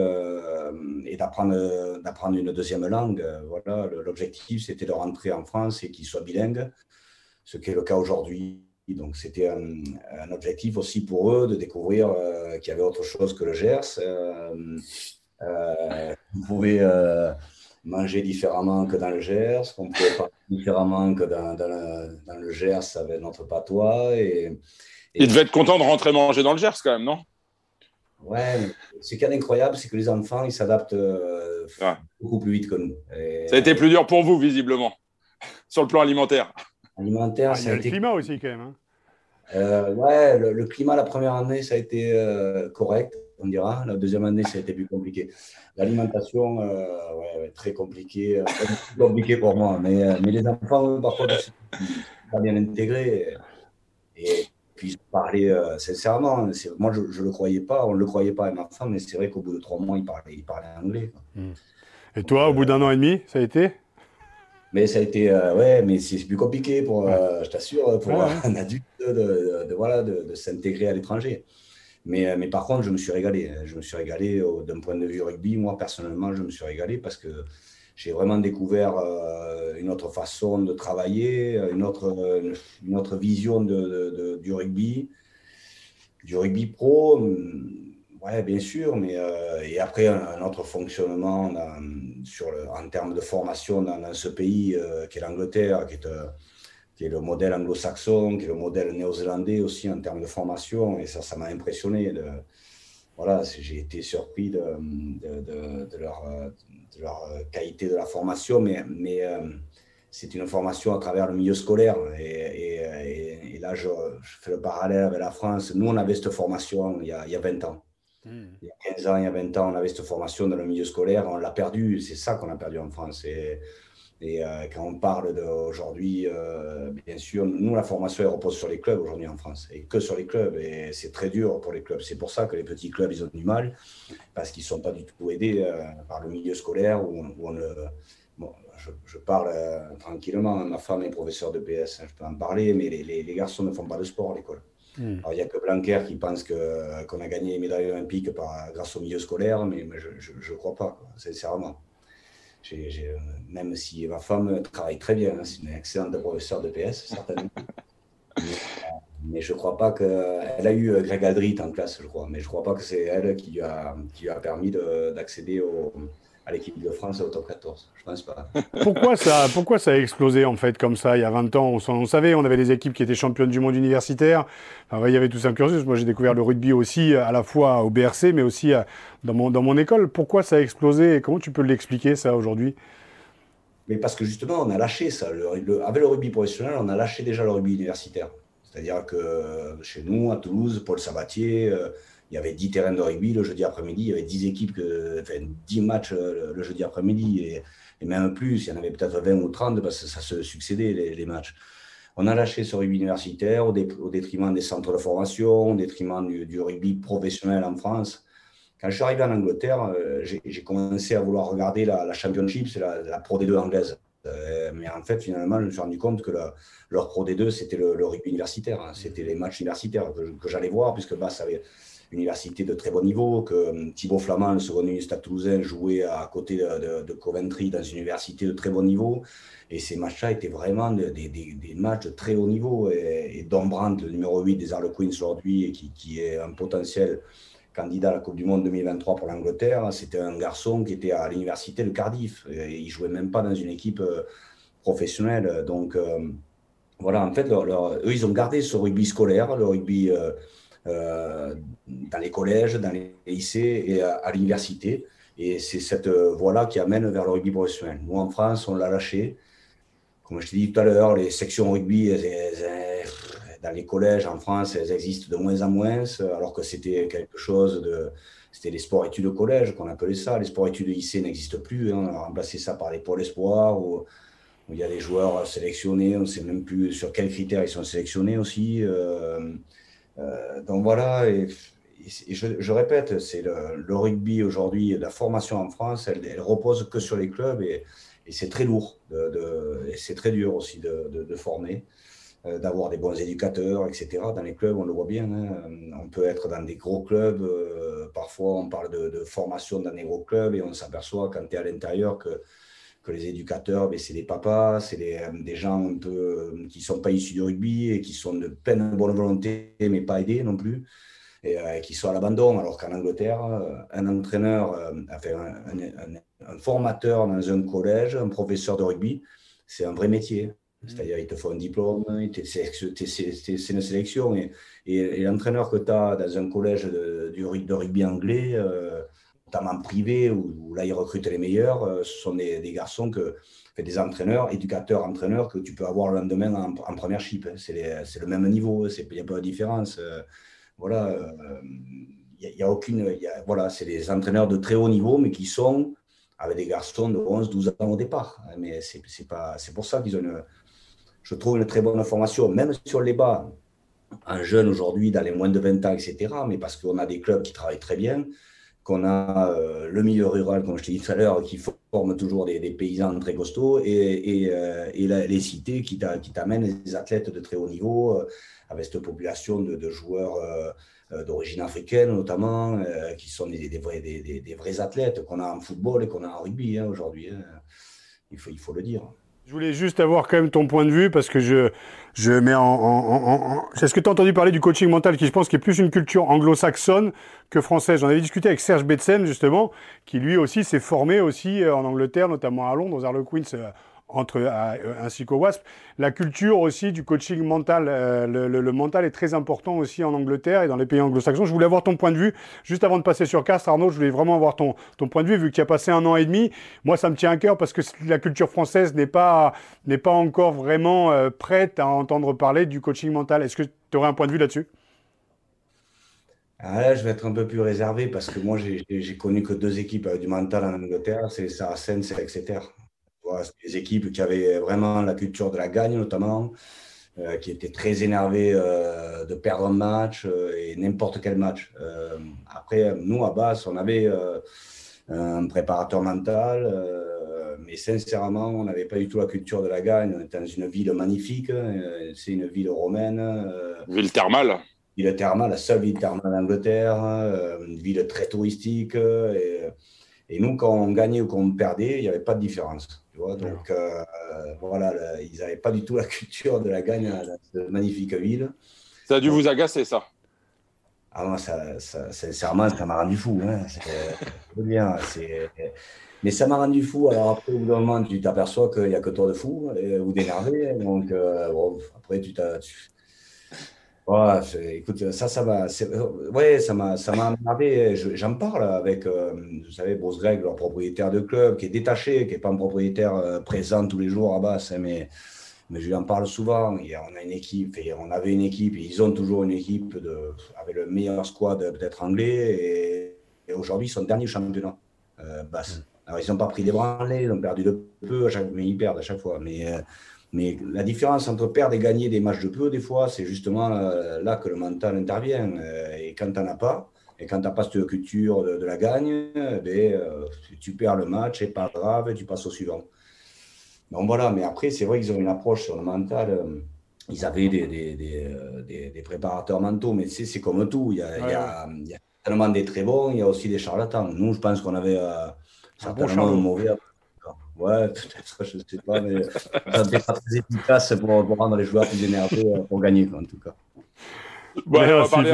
et d'apprendre, une deuxième langue. Voilà, l'objectif, c'était de rentrer en France et qu'ils soient bilingues, ce qui est le cas aujourd'hui. Donc, c'était un, objectif aussi pour eux de découvrir qu'il y avait autre chose que le Gers. vous pouvez manger différemment que dans le Gers, différemment que dans, dans, le, Gers avec notre patois. Et, Il devait être content de rentrer manger dans le Gers quand même, non? Ouais, ce qui est incroyable, c'est que les enfants, ils s'adaptent euh, beaucoup plus vite que nous. ça a été plus dur pour vous, visiblement, sur le plan alimentaire. Alimentaire, ah, il y a le climat aussi, quand même. Hein. Euh, ouais, le, climat la première année, ça a été euh, correct on dira. La deuxième année, ça a été plus compliqué. L'alimentation, euh, ouais, très compliqué, euh, compliqué pour moi. Mais, euh, mais les enfants, parfois, pas bien intégrés. Et, puis, parler sincèrement, moi, je ne le croyais pas, on ne le croyait pas à ma femme, mais c'est vrai qu'au bout de trois mois, il parlait, il parlait anglais. Hmm. Et toi, au bout d'un an et demi, ça a été? Mais ça a été, ouais, mais c'est plus compliqué pour, je t'assure, pour un adulte de, voilà, de s'intégrer à l'étranger. Mais, mais, par contre, je me suis régalé. Je me suis régalé d'un point de vue rugby. Moi, personnellement, je me suis régalé parce que j'ai vraiment découvert euh, une autre façon de travailler, une autre, vision du rugby, du rugby pro. Ouais, bien sûr, mais euh, et après un, autre fonctionnement en termes de formation dans, ce pays euh, qui est l'Angleterre, qui est qui est le modèle anglo-saxon, qui est le modèle néo-zélandais aussi en termes de formation. Et ça, ça m'a impressionné. De, voilà, j'ai été surpris de, de, de, leur, de, leur, qualité de la formation, mais, mais euh, c'est une formation à travers le milieu scolaire. Et, et, là, je, fais le parallèle avec la France. Nous, on avait cette formation il y a, il y a 20 ans. Hmm. Il y a 15 ans, il y a 20 ans, on avait cette formation dans le milieu scolaire. On l'a perdu. C'est ça qu'on a perdu en France. Et, Et quand on parle d'aujourd'hui, bien sûr, nous, la formation, elle repose sur les clubs aujourd'hui en France, et que sur les clubs. Et c'est très dur pour les clubs. C'est pour ça que les petits clubs, ils ont du mal, parce qu'ils ne sont pas du tout aidés par le milieu scolaire, où on, bon, je, parle tranquillement. Ma femme est professeure de PS, hein, je peux en parler, mais les, les garçons ne font pas de sport à l'école. Hmm. il n'y a que Blanquer qui pense qu'on a gagné les médailles olympiques par, grâce au milieu scolaire, mais, je ne crois pas, sincèrement. Même si ma femme travaille très bien, hein, c'est une excellente professeure de PS, certainement. mais, je ne crois pas qu'elle a eu Greg Aldrit en classe, je crois, mais je ne crois pas que c'est elle qui lui a, qui lui a permis d'accéder au à l'équipe de France au top 14. Je pense pas. pourquoi, ça, pourquoi ça a explosé en fait comme ça il y a 20 ans? On, savait, on avait des équipes qui étaient championnes du monde universitaire. il y avait tout un cursus. Moi j'ai découvert le rugby aussi à la fois au BRC mais aussi euh, dans mon, dans mon école. Pourquoi ça a explosé et comment tu peux l'expliquer ça aujourd'hui? Mais parce que justement, on a lâché ça. Le, avec le rugby professionnel, on a lâché déjà le rugby universitaire. C'est-à-dire que chez nous, à Toulouse, Paul Sabatier, euh, il y avait 10 terrains de rugby le jeudi après-midi, il y avait 10 équipes, que, enfin 10 matchs euh, le, jeudi après-midi, et, même plus, il y en avait peut-être 20 ou 30 parce que ça se succédait les, matchs. On a lâché ce rugby universitaire au, détriment des centres de formation, au détriment du, rugby professionnel en France. Quand je suis arrivé en Angleterre, euh, j'ai commencé à vouloir regarder la, Championship, c'est la, Pro D2 anglaise. Euh, mais en fait, finalement, je me suis rendu compte que leur Pro D2, c'était le, rugby universitaire. Hein. C'était les matchs universitaires que, j'allais voir, puisque bah, avait université de très bon niveau, que euh, Thibaut Flamand, le second Stade Toulousain, jouait à côté de, Coventry dans une université de très bon niveau. Et ces matchs-là étaient vraiment des, matchs de très haut niveau. Et, Don Brandt, le numéro 8 des Harlequins aujourd'hui, qui, qui est un potentiel candidat à la Coupe du Monde 2023 pour l'Angleterre, c'était un garçon qui était à l'université de Cardiff. Et il jouait même pas dans une équipe euh, professionnelle. Donc, euh, voilà, en fait, eux, ils ont gardé ce rugby scolaire, le rugby euh, dans les collèges, dans les lycées et à, l'université. Et c'est cette euh, voie-là qui amène vers le rugby professionnel. Nous, en France, on l'a lâché. Comme je t'ai dit tout à l'heure, les sections rugby, dans les collèges en France, elles existent de moins en moins, alors que c'était quelque chose de. C'était les sports-études de collège qu'on appelait ça. Les sports-études de lycée n'existent plus. Hein. On a remplacé ça par les pôles espoirs où, il y a des joueurs sélectionnés. On ne sait même plus sur quels critères ils sont sélectionnés aussi. Euh, euh, donc voilà, et, je, répète, c'est le, rugby aujourd'hui, la formation en France, elle, repose que sur les clubs et, c'est très lourd, c'est très dur aussi de, former, euh, d'avoir des bons éducateurs, etc. Dans les clubs, on le voit bien, hein. on peut être dans des gros clubs, euh, parfois on parle de, formation dans des gros clubs et on s'aperçoit quand tu es à l'intérieur que que les éducateurs, ben, c'est des papas, c'est euh, des, gens un peu, euh, qui ne sont pas issus du rugby et qui sont de pleine bonne volonté, mais pas aidés non plus, et euh, qui sont à l'abandon. Alors qu'en Angleterre, un entraîneur, enfin, un, formateur dans un collège, un professeur de rugby, c'est un vrai métier. Mmh. C'est-à-dire, il te faut un diplôme, c'est une sélection. Et, et, l'entraîneur que tu as dans un collège de, de rugby anglais, notamment privé, où, là ils recrutent les meilleurs, euh, ce sont des, garçons que des entraîneurs, éducateurs, entraîneurs que tu peux avoir le lendemain en, première chip. C'est le même niveau, il n'y a pas de différence. Euh, voilà, il euh, a, aucune. voilà, c'est des entraîneurs de très haut niveau, mais qui sont avec des garçons de 11, 12 ans au départ. Mais c'est pour ça qu'ils ont une, je trouve, une très bonne formation, même sur les bas, un jeune aujourd'hui, dans les moins de 20 ans, etc. Mais parce qu'on a des clubs qui travaillent très bien qu'on a euh, le milieu rural, comme je t'ai dit tout à l'heure, qui forme toujours des, paysans très costauds, et, et, euh, les cités qui t'amènent des athlètes de très haut niveau, euh, avec cette population de, joueurs d'origine africaine notamment, qui sont des, vrais, des, vrais athlètes qu'on a en football et qu'on a en rugby hein, aujourd'hui. Hein. Il, faut, il faut le dire. Je voulais juste avoir quand même ton point de vue parce que je, C'est ce que tu as entendu parler du coaching mental qui, je pense, qui est plus une culture anglo-saxonne que française. J'en avais discuté avec Serge Betsen, justement, qui lui aussi s'est formé aussi euh, en Angleterre, notamment à Londres, aux Harlequins euh, entre, euh, ainsi qu'au WASP. La culture aussi du coaching mental, euh, le, mental est très important aussi en Angleterre et dans les pays anglo-saxons. Je voulais avoir ton point de vue, juste avant de passer sur Castres, Arnaud, je voulais vraiment avoir ton, ton point de vue, vu que tu as passé un an et demi. Moi, ça me tient à cœur parce que la culture française n'est pas, pas encore vraiment euh, prête à entendre parler du coaching mental. Est-ce que tu aurais un point de vue là-dessus? Ah là, je vais être un peu plus réservé parce que moi, j'ai connu que deux équipes du mental en Angleterre, c'est Saracens et Exeter des équipes qui avaient vraiment la culture de la gagne, notamment, qui étaient très énervées de perdre un match et n'importe quel match. après, nous, à base, on avait un préparateur mental mais sincèrement, on n'avait pas du tout la culture de la gagne. On était dans une ville magnifique, euh, c'est une ville romaine. Euh, ville thermale Ville thermale, la seule ville thermale d'Angleterre, euh, une ville très touristique. Et, nous, quand on gagnait ou qu'on perdait, il n'y avait pas de différence. Tu vois Donc voilà, ils n'avaient pas du tout la culture de la gagne dans cette magnifique ville. Ça a dû vous agacer, ça ah, moi, ça, ça, sincèrement, ça m'a rendu fou. Hein. C'est bien. C'est mais ça m'a rendu fou. Alors après, au bout d'un moment, tu t'aperçois qu'il n'y a que toi de fou ou d'énervé. Donc, euh, bon, après, tu t'as. Écoute, ça, ça va. Ouais, ça m'a, ça m'a énervé. J'en parle avec, euh, vous savez, Bruce Greg, leur propriétaire de club, qui est détaché, qui n'est pas un propriétaire euh, présent tous les jours à Basse, hein, mais, mais je lui en parle souvent. Et on a une équipe, et on avait une équipe, et ils ont toujours une équipe de, avec le meilleur squad peut-être anglais. Et, aujourd'hui, ils sont dernier championnat, Basse. Alors, ils n'ont pas pris des branlées, ils ont perdu de peu, à chaque, mais ils perdent à chaque fois. Mais, euh, mais la différence entre perdre et gagner des matchs de peu, des fois, c'est justement euh, là que le mental intervient. Euh, et quand tu n'en as pas, et quand tu n'as pas cette culture de, la gagne, ben, tu perds le match, c'est pas grave, tu passes au suivant. Donc voilà, mais après, c'est vrai qu'ils ont une approche sur le mental. Ils avaient des, des, des, des préparateurs mentaux, mais c'est comme tout. Il y, a, il, y a, il y, a, tellement des très bons, il y a aussi des charlatans. Nous, je pense qu'on avait c'est un bon mauvais. Ouais, peut-être, je ne sais pas, mais ça n'est pas très efficace pour, rendre les joueurs plus énervés euh, pour gagner, en tout cas. on va parler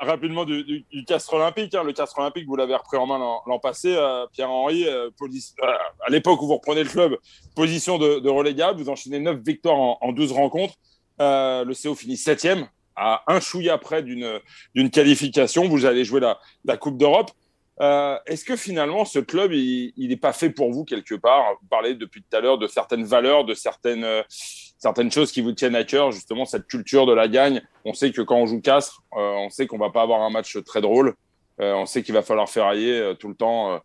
rapidement du, du, Castre Olympique. Hein. Le Castre Olympique, vous l'avez repris en main l'an passé. Euh, Pierre-Henri, euh, à l'époque où vous reprenez le club, position de, relégable. Vous enchaînez 9 victoires en, 12 rencontres. le CO finit 7 à un chouïa près d'une qualification. Vous allez jouer la, la Coupe d'Europe. Euh, est-ce que finalement, ce club, il n'est pas fait pour vous quelque part? Vous parlez depuis tout à l'heure de certaines valeurs, de certaines, euh, certaines choses qui vous tiennent à cœur, justement cette culture de la gagne. On sait que quand on joue Castres, euh, on sait qu'on va pas avoir un match très drôle. on sait qu'il va falloir ferrailler tout le temps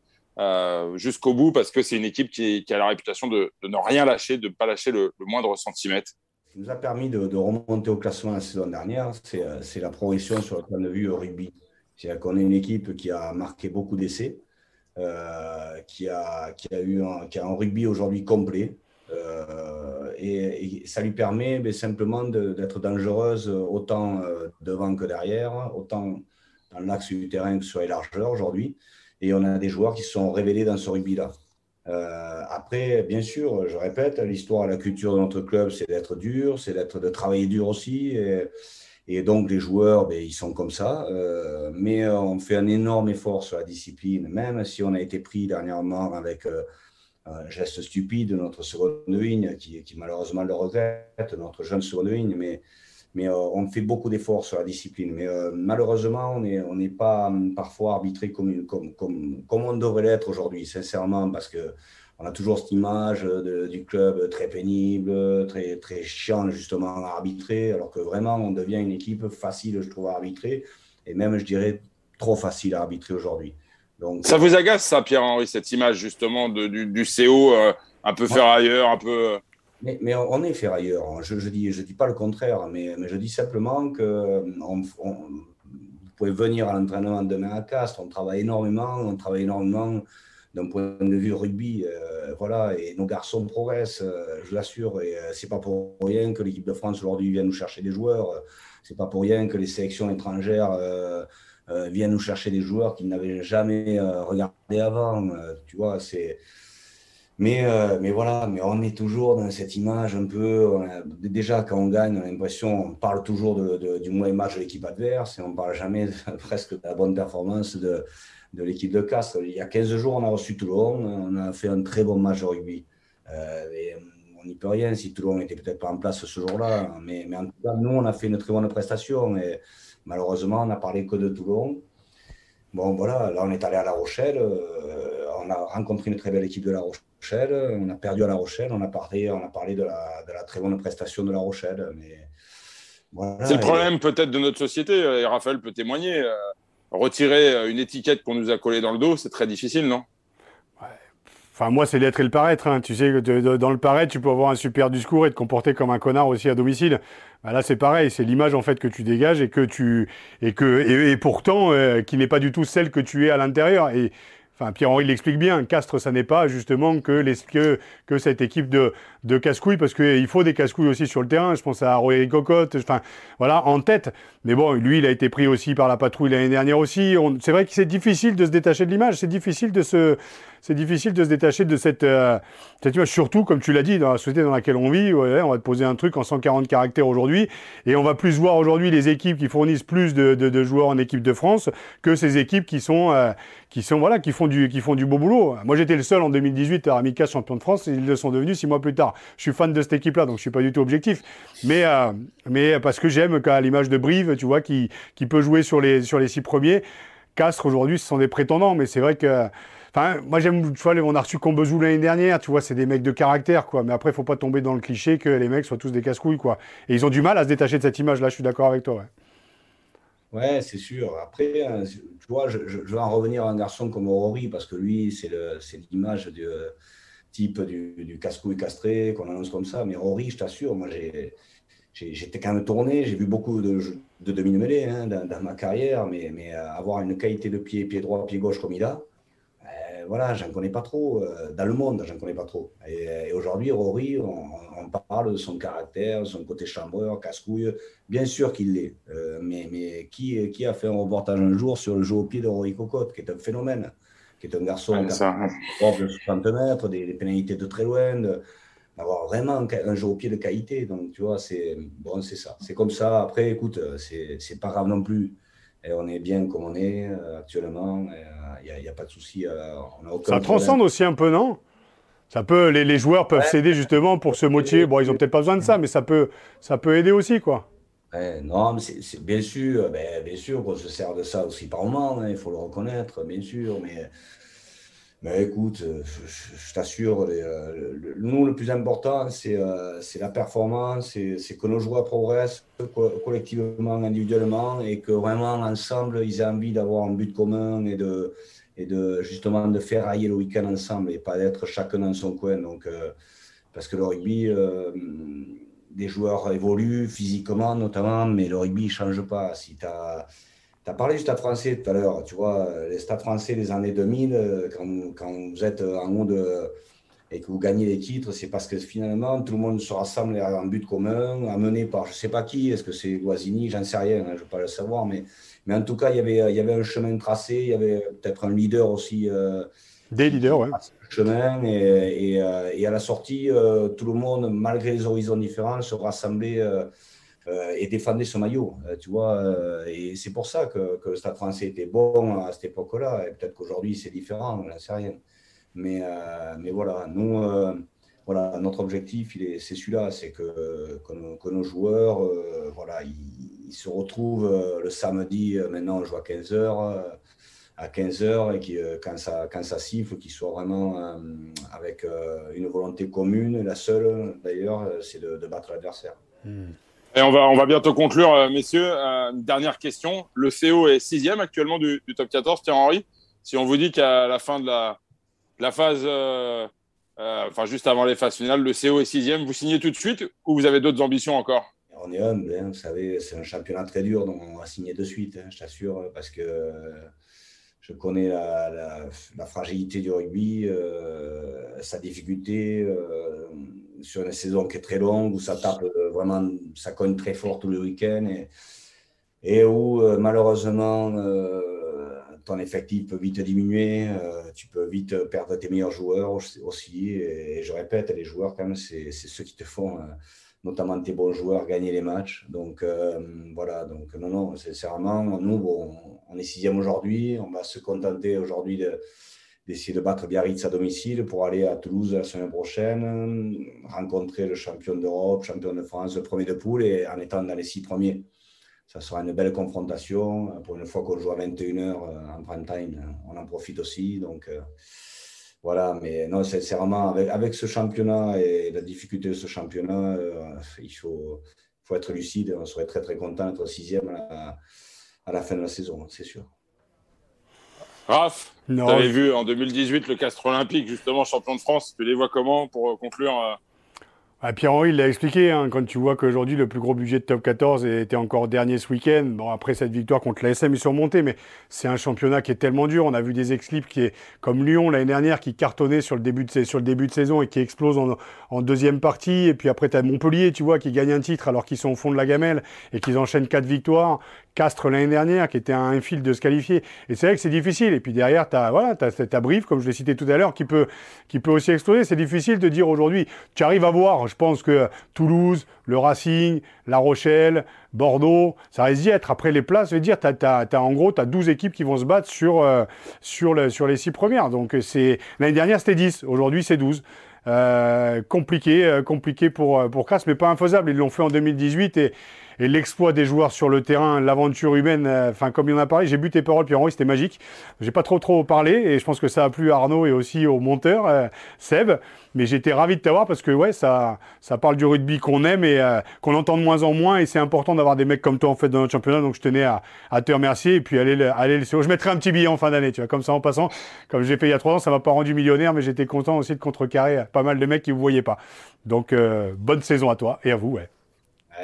jusqu'au bout parce que c'est une équipe qui, a la réputation de, ne rien lâcher, de ne pas lâcher le, moindre centimètre. Nous a permis de, remonter au classement la saison dernière, c'est la progression sur le point de vue rugby. C'est-à-dire qu'on est une équipe qui a marqué beaucoup d'essais, euh, qui, a, qui, a un, qui a un rugby aujourd'hui complet. Euh, et, ça lui permet mais ben, simplement d'être dangereuse autant euh, devant que derrière, autant dans l'axe du terrain que sur les largeurs aujourd'hui. Et on a des joueurs qui sont révélés dans ce rugby-là. après, bien sûr, je répète, l'histoire la culture de notre club, c'est d'être dur, c'est de travailler dur aussi. Et donc, les joueurs, ben, ils sont comme ça. Euh, mais euh, on fait un énorme effort sur la discipline, même si on a été pris dernièrement avec euh, un geste stupide de notre seconde ligne, qui, qui, malheureusement le regrette, notre jeune seconde ligne. Mais, mais on fait beaucoup d'efforts sur la discipline. Mais malheureusement, on n'est on pas parfois arbitré comme, comme, comme, comme on devrait l'être aujourd'hui, sincèrement, parce que on a toujours cette image du club très pénible, très, très chiant justement à arbitrer, alors que vraiment on devient une équipe facile, je trouve, à arbitrer, et même, je dirais, trop facile à arbitrer aujourd'hui. Donc, ça vous agace, ça, Pierre-Henri, cette image justement de, du, du, CO euh, un peu ferrailleur, un peu. Euh mais, mais, on est ferrailleur, hein. je ne dis, je dis pas le contraire, mais, mais je dis simplement que on, vous pouvez venir à l'entraînement demain à Castres, on travaille énormément, on travaille énormément d'un point de vue rugby, euh, voilà, et nos garçons progressent, euh, je l'assure, et euh, c'est pas pour rien que l'équipe de France aujourd'hui vient nous chercher des joueurs, c'est pas pour rien que les sélections étrangères viennent nous chercher des joueurs qu'ils n'avaient jamais regardé avant, tu vois, c'est. Mais, mais voilà, mais on est toujours dans cette image un peu. déjà, quand on gagne, on a l'impression, on parle toujours du mauvais match de l'équipe adverse et on ne parle jamais presque de la bonne performance de, de l'équipe de Castres. Il y a 15 jours, on a reçu Toulon, on a fait un très bon match de rugby. Euh, et on n'y peut rien si Toulon n'était peut-être pas en place ce jour-là. Mais, mais, en tout cas, nous, on a fait une très bonne prestation. Et malheureusement, on n'a parlé que de Toulon. Bon, voilà, là, on est allé à La Rochelle. Euh, on a rencontré une très belle équipe de La Rochelle. On a perdu à La Rochelle. On a parlé, on a parlé de, la, de la très bonne prestation de La Rochelle. Mais c'est le problème peut-être de notre société, et Raphaël peut témoigner. Retirer euh, une étiquette qu'on nous a collée dans le dos, c'est très difficile, non? Enfin, moi, c'est l'être et le paraître. Hein. Tu sais, que dans le paraître, tu peux avoir un super discours et te comporter comme un connard aussi à domicile. Bah, là, c'est pareil. C'est l'image en fait que tu dégages et que tu et que et, pourtant euh, qui n'est pas du tout celle que tu es à l'intérieur. Et Enfin, Pierre-Henri l'explique bien, Castres, ça n'est pas justement que, les, que cette équipe de, de casse-couilles, parce qu'il faut des casse-couilles aussi sur le terrain. Je pense à Roy Cocotte, enfin, voilà, en tête. Mais bon, lui, il a été pris aussi par la patrouille l'année dernière aussi. C'est vrai que c'est difficile de se détacher de l'image, c'est difficile de se, c'est difficile de se détacher de cette, euh, cette image, surtout, comme tu l'as dit, dans la société dans laquelle on vit. On va te poser un truc en 140 caractères aujourd'hui, et on va plus voir aujourd'hui les équipes qui fournissent plus de, de, de, joueurs en équipe de France que ces équipes qui sont, euh, qui sont, voilà, qui font du, qui font du beau boulot. Moi, j'étais le seul en 2018 à Amica champion de France, ils le sont devenus six mois plus tard. Je suis fan de cette équipe-là, donc je suis pas du tout objectif. Mais, euh, parce que j'aime qu'à l'image de Brive, tu vois, qui, peut jouer sur les, six premiers. Castres, aujourd'hui, ce sont des prétendants, mais c'est vrai que Enfin, moi j'aime, tu vois, on a reçu Combezou l'année dernière, tu vois, c'est des mecs de caractère, quoi. Mais après, faut pas tomber dans le cliché que les mecs soient tous des casse-couilles, quoi. Et ils ont du mal à se détacher de cette image-là, je suis d'accord avec toi, ouais. C'est sûr. Après, hein, tu vois, je, je, vais en revenir à un garçon comme Rory, parce que lui, c'est l'image du type du, casse-couille castré, qu'on annonce comme ça. Mais Rory, je t'assure, moi j'étais quand même tourné, j'ai vu beaucoup de, de demi-mêlées hein, dans, ma carrière, mais, mais avoir une qualité de pied, pied droit, pied gauche comme il a, voilà, j'en connais pas trop. Euh, dans le monde, j'en connais pas trop. Et, aujourd'hui, Rory, on, parle de son caractère, son côté chambreur, casse-couille. Bien sûr qu'il l'est. Euh, mais, mais qui, qui a fait un reportage un jour sur le jeu au pied de Rory Cocotte, qui est un phénomène, qui est un garçon ouais, de 60 mètres, des, pénalités de très loin, d'avoir vraiment un jeu au pied de qualité. Donc, tu vois, c'est bon, c'est ça. C'est comme ça. Après, écoute, c'est pas grave non plus. Et on est bien comme on est euh, actuellement il n'y a, pas de souci. Euh, ça transcende aussi un peu, non? Ça peut, les, les joueurs peuvent s'aider justement pour se motiver. Bon, ils n'ont peut-être pas besoin de ça, mais ça peut, ça peut aider aussi, quoi. Non, mais bien sûr, ben, bien sûr qu'on se sert de ça aussi par moment, hein, il faut le reconnaître, bien sûr, mais mais écoute, euh, je, t'assure, euh, nous, le plus important, euh, c'est la performance, c'est que nos joueurs progressent collectivement, individuellement, et que vraiment, ensemble, ils aient envie d'avoir un but commun et de, et de justement de faire railler le week-end ensemble et pas d'être chacun dans son coin. Donc, parce que le rugby, des joueurs évoluent physiquement notamment, mais le rugby ne change pas. Si tu as parlé du stade français tout à l'heure, tu vois, les stades français des années 2000, euh, quand, quand vous êtes en haut de, et que vous gagnez les titres, c'est parce que finalement, tout le monde se rassemble un but commun, amené par je ne sais pas qui, est-ce que c'est Guazzini, j'en sais rien, hein, je ne veux pas le savoir, mais, mais en tout cas, il y avait, y avait un chemin tracé, il y avait peut-être un leader aussi. Euh, Des leaders, oui. Chemin, euh, et, à la sortie, tout le monde, malgré les horizons différents, se rassemblait euh, et défendait ce maillot, euh, tu vois. Euh, et c'est pour ça que, que, le Stade français était bon à cette époque-là. Et peut-être qu'aujourd'hui, c'est différent, on n'en sait rien. Mais, mais voilà, nous, voilà, notre objectif, c'est celui-là, c'est que, que, nos, joueurs, voilà, ils, se retrouvent le samedi, maintenant on joue à 15h, à 15h, et qui, quand, ça, quand ça siffle, qu'ils soient vraiment avec une volonté commune. La seule, d'ailleurs, c'est de, battre l'adversaire. Et on va, on va bientôt conclure, euh, messieurs. Euh, dernière question. Le CO est sixième actuellement du, top 14, Thierry-Henri. Si on vous dit qu'à la fin de la, la phase, euh, enfin juste avant les phases finales, le CO est sixième, vous signez tout de suite ou vous avez d'autres ambitions encore? On est humble, hein, vous savez, c'est un championnat très dur, donc on va signer de suite, hein, je t'assure, parce que je connais la, fragilité du rugby, sa difficulté sur une saison qui est très longue, où ça tape euh, vraiment, ça cogne très fort tous les week-ends et, et où euh, malheureusement euh, ton effectif peut vite diminuer, tu peux vite perdre tes meilleurs joueurs aussi. Et, je répète, les joueurs, quand même, c'est ceux qui te font, notamment tes bons joueurs, gagner les matchs. Donc voilà, donc non, non, sincèrement, nous, on est sixième aujourd'hui, on va se contenter aujourd'hui de d'essayer de battre Biarritz à domicile pour aller à Toulouse la semaine prochaine, rencontrer le champion d'Europe, champion de France, le premier de poule, et en étant dans les six premiers. Ça sera une belle confrontation. Pour une fois qu'on joue à 21h euh, en prime time, on en profite aussi. Donc euh, voilà, mais non, sincèrement, avec, avec ce championnat et la difficulté de ce championnat, euh, il faut, faut être lucide. On serait très très content d'être sixième à à la fin de la saison, c'est sûr. Raph, tu avais vu en 2018 le Castre Olympique, justement champion de France. Tu les vois comment pour conclure ah, Pierre-Henri l'a expliqué, hein, quand tu vois qu'aujourd'hui le plus gros budget de top 14 était encore dernier ce week-end. Bon, après cette victoire contre l'ASM, ils sont montés, mais c'est un championnat qui est tellement dur. On a vu des ex-clips qui est comme Lyon l'année dernière qui cartonnait sur le début de, saison et qui explose en, deuxième partie. Et puis après, tu as Montpellier, tu vois, qui gagne un titre alors qu'ils sont au fond de la gamelle et qu'ils enchaînent quatre victoires. Castres l'année dernière, qui était un fil de se qualifier. Et c'est vrai que c'est difficile. Et puis derrière, tu as, voilà, as, Brive, comme je l'ai cité tout à l'heure, qui peut, qui peut aussi exploser. C'est difficile de dire aujourd'hui, tu arrives à voir, je pense que Toulouse, le Racing, La Rochelle, Bordeaux, ça risque d'y être. Après les places, je veux dire, en gros, tu as 12 équipes qui vont se battre sur, euh, sur, le, sur les 6 premières. Donc c'est l'année dernière, c'était 10. Aujourd'hui, c'est 12. Euh, compliqué, euh, compliqué pour, pour Castres, mais pas infaisable. Ils l'ont fait en 2018 et et l'exploit des joueurs sur le terrain, l'aventure humaine, euh, enfin comme il en a parlé, j'ai bu tes paroles Pierre-Henri, c'était magique. J'ai pas trop trop parlé et je pense que ça a plu à Arnaud et aussi au monteur euh, Seb, mais j'étais ravi de t'avoir parce que ouais, ça ça parle du rugby qu'on aime et euh, qu'on entend de moins en moins et c'est important d'avoir des mecs comme toi en fait dans notre championnat donc je tenais à, te remercier et puis aller aller je mettrai un petit billet en fin d'année, tu vois, comme ça en passant, comme j'ai fait il y a trois ans, ça m'a pas rendu millionnaire mais j'étais content aussi de contrecarrer pas mal de mecs qui vous voyaient pas. Donc bonne saison à toi et à vous,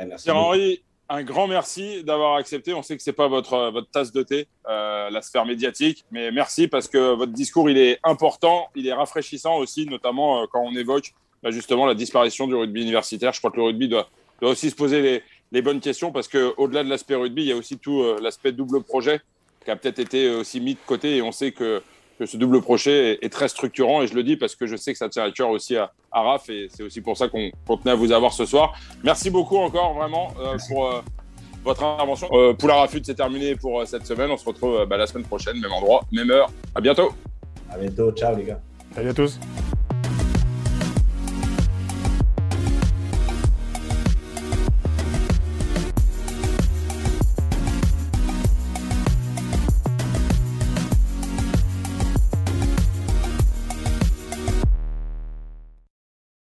merci. Henri, un grand merci d'avoir accepté. On sait que c'est pas votre, votre tasse de thé, euh, la sphère médiatique, mais merci parce que votre discours il est important, il est rafraîchissant aussi, notamment euh, quand on évoque bah, justement la disparition du rugby universitaire. Je crois que le rugby doit, doit aussi se poser les, les bonnes questions parce que au-delà de l'aspect rugby, il y a aussi tout euh, l'aspect double projet qui a peut-être été aussi mis de côté et on sait que que ce double projet est, très structurant et je le dis parce que je sais que ça tient à cœur aussi à, à Raph et c'est aussi pour ça qu'on tenait à vous avoir ce soir. Merci beaucoup encore vraiment euh, pour euh, votre intervention. Euh, Poula Rafut, c'est terminé pour euh, cette semaine. On se retrouve bah, la semaine prochaine, même endroit, même heure. À bientôt. À bientôt. Ciao les gars. Salut à tous.